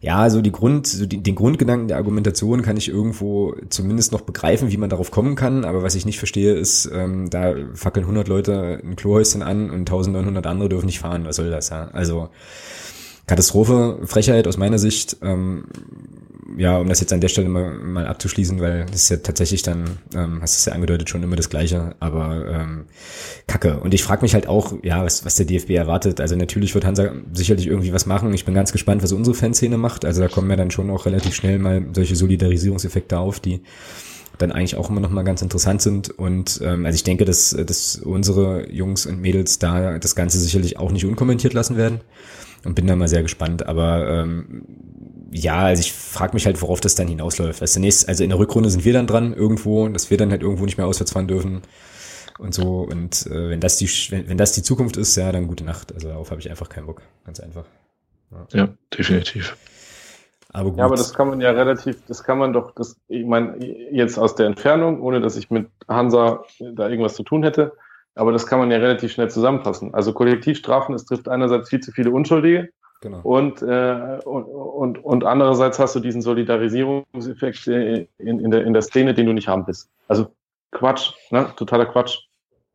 Ja, so die Grund, so die, den Grundgedanken der Argumentation kann ich irgendwo zumindest noch begreifen, wie man darauf kommen kann, aber was ich nicht verstehe ist, ähm, da fackeln 100 Leute ein Klohäuschen an und 1900 andere dürfen nicht fahren. Was soll das, ja? Also, Katastrophe, Frechheit aus meiner Sicht. Ähm, ja, um das jetzt an der Stelle mal, mal abzuschließen, weil das ist ja tatsächlich dann, ähm, hast du es ja angedeutet, schon immer das Gleiche, aber ähm, Kacke. Und ich frage mich halt auch, ja, was, was der DFB erwartet. Also natürlich wird Hansa sicherlich irgendwie was machen. Ich bin ganz gespannt, was unsere Fanszene macht. Also da kommen ja dann schon auch relativ schnell mal solche Solidarisierungseffekte auf, die dann eigentlich auch immer noch mal ganz interessant sind. Und ähm, also ich denke, dass, dass unsere Jungs und Mädels da das Ganze sicherlich auch nicht unkommentiert lassen werden. Und bin da mal sehr gespannt. Aber ähm, ja, also ich frage mich halt, worauf das dann hinausläuft. Also, nächst, also in der Rückrunde sind wir dann dran irgendwo, dass wir dann halt irgendwo nicht mehr auswärts fahren dürfen und so. Und äh, wenn das die wenn, wenn das die Zukunft ist, ja, dann gute Nacht. Also darauf habe ich einfach keinen Bock. Ganz einfach. Ja, ja definitiv. Aber gut. Ja, aber das kann man ja relativ, das kann man doch, das, ich meine, jetzt aus der Entfernung, ohne dass ich mit Hansa da irgendwas zu tun hätte, aber das kann man ja relativ schnell zusammenfassen. Also Kollektivstrafen, es trifft einerseits viel zu viele Unschuldige genau. und, äh, und, und, und andererseits hast du diesen Solidarisierungseffekt in, in, der, in der Szene, den du nicht haben willst. Also Quatsch, ne? totaler Quatsch.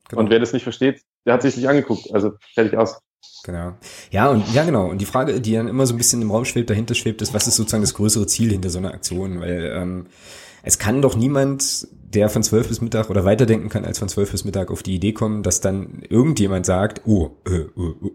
Genau. Und wer das nicht versteht, der hat sich nicht angeguckt. Also fertig aus. Genau. Ja, und ja, genau. Und die Frage, die dann immer so ein bisschen im Raum schwebt, dahinter schwebt, ist, was ist sozusagen das größere Ziel hinter so einer Aktion? Weil ähm, es kann doch niemand, der von zwölf bis Mittag oder weiterdenken kann als von zwölf bis Mittag auf die Idee kommen, dass dann irgendjemand sagt, oh, äh,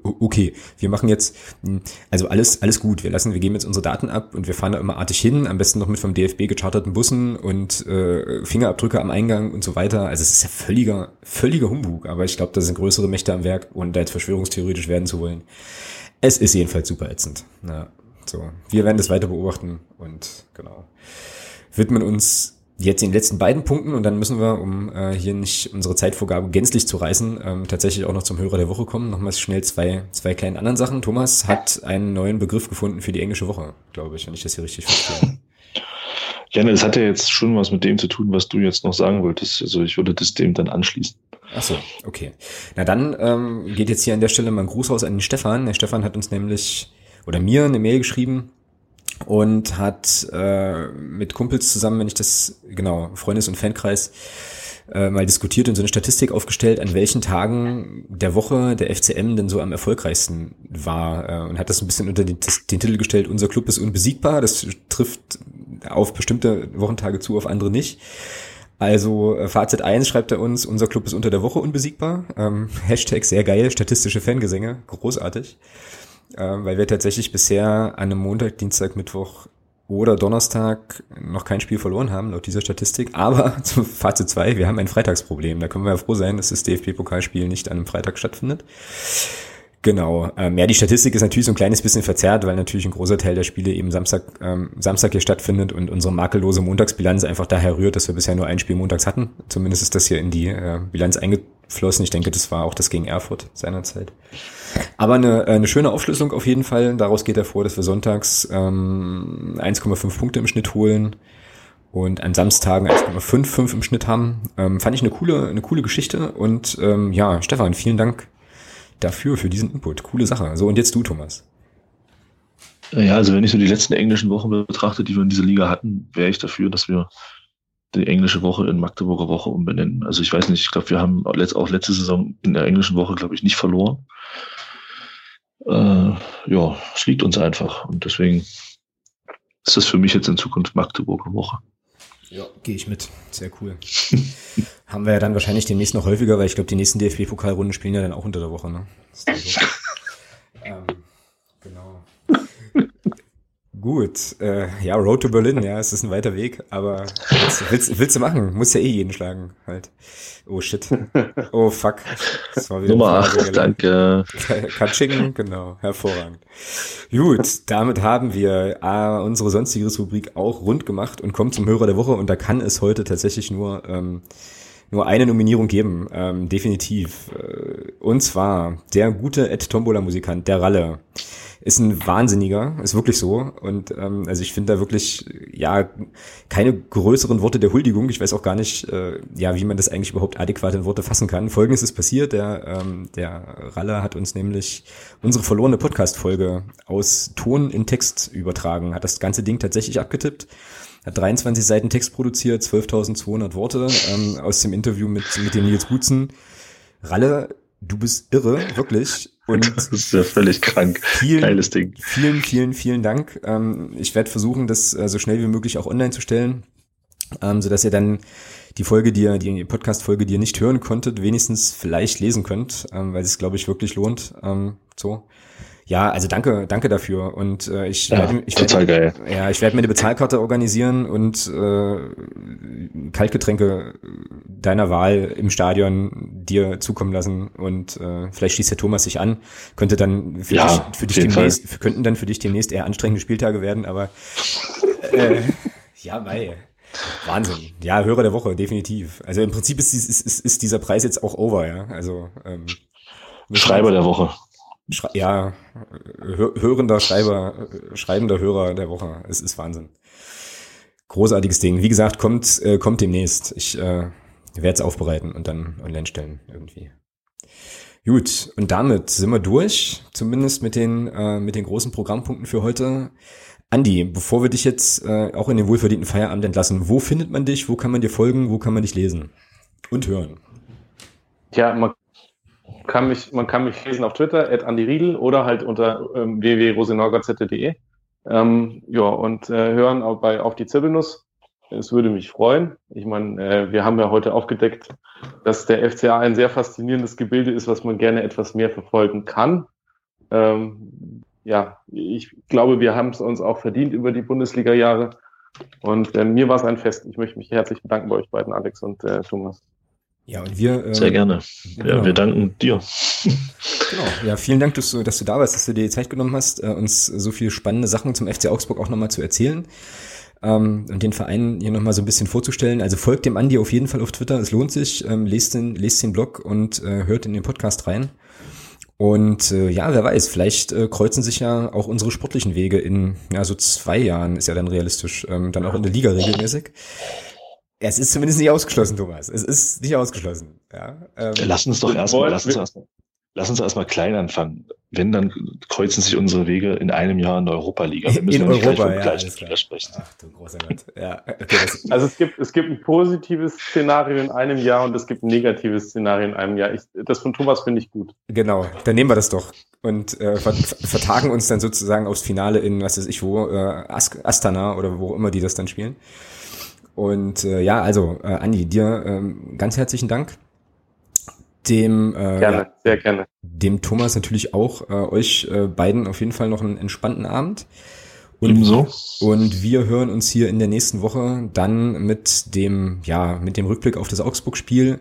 okay, wir machen jetzt, hm, also alles, alles gut, wir lassen, wir geben jetzt unsere Daten ab und wir fahren da immer artig hin, am besten noch mit vom DFB gecharterten Bussen und äh, Fingerabdrücke am Eingang und so weiter. Also es ist ja völliger, völliger Humbug, aber ich glaube, da sind größere Mächte am Werk, ohne da jetzt verschwörungstheoretisch werden zu wollen. Es ist jedenfalls super ätzend. Ja, so. Wir werden das weiter beobachten und genau widmen uns jetzt den letzten beiden Punkten und dann müssen wir, um äh, hier nicht unsere Zeitvorgabe gänzlich zu reißen, ähm, tatsächlich auch noch zum Hörer der Woche kommen. Nochmal schnell zwei, zwei kleinen anderen Sachen. Thomas hat einen neuen Begriff gefunden für die englische Woche, glaube ich, wenn ich das hier richtig verstehe. Janne, das hat ja jetzt schon was mit dem zu tun, was du jetzt noch sagen wolltest. Also ich würde das dem dann anschließen. Ach so, okay. Na dann ähm, geht jetzt hier an der Stelle mal ein Gruß raus an den Stefan. Der Stefan hat uns nämlich oder mir eine Mail geschrieben, und hat äh, mit Kumpels zusammen, wenn ich das, genau, Freundes- und Fankreis, äh, mal diskutiert und so eine Statistik aufgestellt, an welchen Tagen der Woche der FCM denn so am erfolgreichsten war äh, und hat das ein bisschen unter den, den Titel gestellt, unser Club ist unbesiegbar. Das trifft auf bestimmte Wochentage zu, auf andere nicht. Also äh, Fazit 1 schreibt er uns, unser Club ist unter der Woche unbesiegbar. Ähm, Hashtag sehr geil, statistische Fangesänge, großartig weil wir tatsächlich bisher an einem Montag, Dienstag, Mittwoch oder Donnerstag noch kein Spiel verloren haben, laut dieser Statistik. Aber zum Fazit 2, wir haben ein Freitagsproblem. Da können wir ja froh sein, dass das DFB-Pokalspiel nicht an einem Freitag stattfindet. Genau. Ähm, ja, die Statistik ist natürlich so ein kleines bisschen verzerrt, weil natürlich ein großer Teil der Spiele eben Samstag, ähm, Samstag hier stattfindet und unsere makellose Montagsbilanz einfach daher rührt, dass wir bisher nur ein Spiel montags hatten. Zumindest ist das hier in die äh, Bilanz eingeflossen. Ich denke, das war auch das gegen Erfurt seinerzeit. Aber eine, äh, eine schöne Aufschlüsselung auf jeden Fall. Daraus geht hervor, dass wir sonntags ähm, 1,5 Punkte im Schnitt holen und an Samstagen 1,55 im Schnitt haben. Ähm, fand ich eine coole, eine coole Geschichte. Und ähm, ja, Stefan, vielen Dank dafür, für diesen Input. Coole Sache. So, und jetzt du, Thomas. Ja, also wenn ich so die letzten englischen Wochen betrachte, die wir in dieser Liga hatten, wäre ich dafür, dass wir die englische Woche in Magdeburger Woche umbenennen. Also ich weiß nicht, ich glaube, wir haben auch letzte Saison in der englischen Woche, glaube ich, nicht verloren. Äh, ja, es liegt uns einfach. Und deswegen ist das für mich jetzt in Zukunft Magdeburger Woche. Ja, gehe ich mit. Sehr cool. Haben wir ja dann wahrscheinlich demnächst noch häufiger, weil ich glaube, die nächsten DFB-Pokalrunden spielen ja dann auch unter der Woche. Ne? So. ähm, genau. Gut, äh, ja, Road to Berlin, ja, es ist ein weiter Weg, aber willst, willst, willst du machen? Muss ja eh jeden schlagen, halt. Oh shit. Oh fuck. Das war wieder Nummer 8, danke. Katsching, genau, hervorragend. Gut, damit haben wir äh, unsere sonstige Rubrik auch rund gemacht und kommen zum Hörer der Woche und da kann es heute tatsächlich nur ähm, nur eine Nominierung geben, ähm, definitiv. Äh, und zwar der gute Ed Tombola Musikant, der Ralle ist ein Wahnsinniger, ist wirklich so. Und ähm, also ich finde da wirklich ja keine größeren Worte der Huldigung. Ich weiß auch gar nicht, äh, ja, wie man das eigentlich überhaupt adäquat in Worte fassen kann. Folgendes ist passiert: Der ähm, der Ralle hat uns nämlich unsere verlorene Podcast-Folge aus Ton in Text übertragen, hat das ganze Ding tatsächlich abgetippt hat 23 Seiten Text produziert, 12.200 Worte ähm, aus dem Interview mit, mit dem Nils Butzen. Ralle, du bist irre, wirklich. Und das ist ja völlig krank. Vielen, Geiles Ding. Vielen, vielen, vielen Dank. Ähm, ich werde versuchen, das äh, so schnell wie möglich auch online zu stellen, ähm, so dass ihr dann die Folge, die ihr, die Podcast-Folge, die ihr nicht hören konntet, wenigstens vielleicht lesen könnt, ähm, weil es, glaube ich, wirklich lohnt. Ähm, so. Ja, also danke, danke dafür. Und äh, ich Ja, werde, ich werde, geil. ja, ich werde mir eine Bezahlkarte organisieren und äh, Kaltgetränke deiner Wahl im Stadion dir zukommen lassen. Und äh, vielleicht schließt der Thomas sich an, könnte dann für Ja, dich, für dich demnächst, könnten dann für dich demnächst eher anstrengende Spieltage werden, aber äh, ja, mei. Wahnsinn. Ja, Hörer der Woche, definitiv. Also im Prinzip ist, ist, ist, ist dieser Preis jetzt auch over, ja. Also ähm, Schreiber der Woche. Schrei ja, hör hörender Schreiber, schreibender Hörer der Woche. Es ist Wahnsinn. Großartiges Ding. Wie gesagt, kommt, äh, kommt demnächst. Ich äh, werde es aufbereiten und dann online stellen irgendwie. Gut, und damit sind wir durch, zumindest mit den, äh, mit den großen Programmpunkten für heute. Andi, bevor wir dich jetzt äh, auch in den wohlverdienten Feierabend entlassen, wo findet man dich, wo kann man dir folgen, wo kann man dich lesen und hören? Tja, man kann mich, man kann mich lesen auf Twitter, at Riedel oder halt unter ähm, www.rosenorgaz.de. Ähm, ja, und äh, hören auch bei Auf die Zirbelnuss. Es würde mich freuen. Ich meine, äh, wir haben ja heute aufgedeckt, dass der FCA ein sehr faszinierendes Gebilde ist, was man gerne etwas mehr verfolgen kann. Ähm, ja, ich glaube, wir haben es uns auch verdient über die Bundesliga-Jahre. Und äh, mir war es ein Fest. Ich möchte mich herzlich bedanken bei euch beiden, Alex und äh, Thomas. Ja, und wir. Ähm, Sehr gerne. Ja, genau. wir danken dir. Genau. Ja, vielen Dank, dass du, dass du da warst, dass du dir die Zeit genommen hast, äh, uns so viele spannende Sachen zum FC Augsburg auch nochmal zu erzählen ähm, und den Verein hier nochmal so ein bisschen vorzustellen. Also folgt dem Andi auf jeden Fall auf Twitter, es lohnt sich, ähm, lest, den, lest den Blog und äh, hört in den Podcast rein. Und äh, ja, wer weiß, vielleicht äh, kreuzen sich ja auch unsere sportlichen Wege in ja so zwei Jahren, ist ja dann realistisch, ähm, dann auch in der Liga regelmäßig. Es ist zumindest nicht ausgeschlossen, Thomas. Es ist nicht ausgeschlossen. Ja, ähm, Lass uns doch erstmal, lass uns erstmal, lass uns erstmal klein anfangen. Wenn, dann kreuzen sich unsere Wege in einem Jahr in der Europa-Liga. Wir müssen In ja nicht gleich Europa, vom ja. Spieler sprechen. Ach du großer Gott. Ja, okay, Also es gibt, es gibt ein positives Szenario in einem Jahr und es gibt ein negatives Szenario in einem Jahr. Ich, das von Thomas finde ich gut. Genau, dann nehmen wir das doch und äh, ver vertagen uns dann sozusagen aufs Finale in, was weiß ich wo, äh, As Astana oder wo immer die das dann spielen. Und äh, ja, also äh, Andi, dir ähm, ganz herzlichen Dank. Dem, äh, Gerne, ja, sehr gerne. dem Thomas natürlich auch, äh, euch äh, beiden auf jeden Fall noch einen entspannten Abend. Und, Ebenso. und wir hören uns hier in der nächsten Woche dann mit dem, ja, mit dem Rückblick auf das Augsburg-Spiel,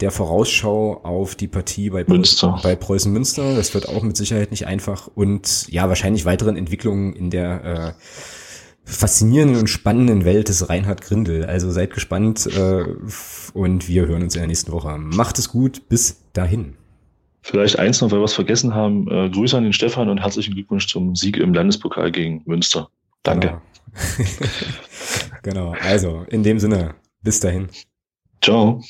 der Vorausschau auf die Partie bei, Preußen- Münster. bei Preußen Münster. Das wird auch mit Sicherheit nicht einfach und ja, wahrscheinlich weiteren Entwicklungen in der äh, faszinierenden und spannenden Welt des Reinhard Grindel. Also seid gespannt äh, und wir hören uns in der nächsten Woche. Macht es gut, bis dahin. Vielleicht eins noch, weil wir was vergessen haben. Äh, Grüße an den Stefan und herzlichen Glückwunsch zum Sieg im Landespokal gegen Münster. Danke. Genau. genau. Also, in dem Sinne, bis dahin. Ciao.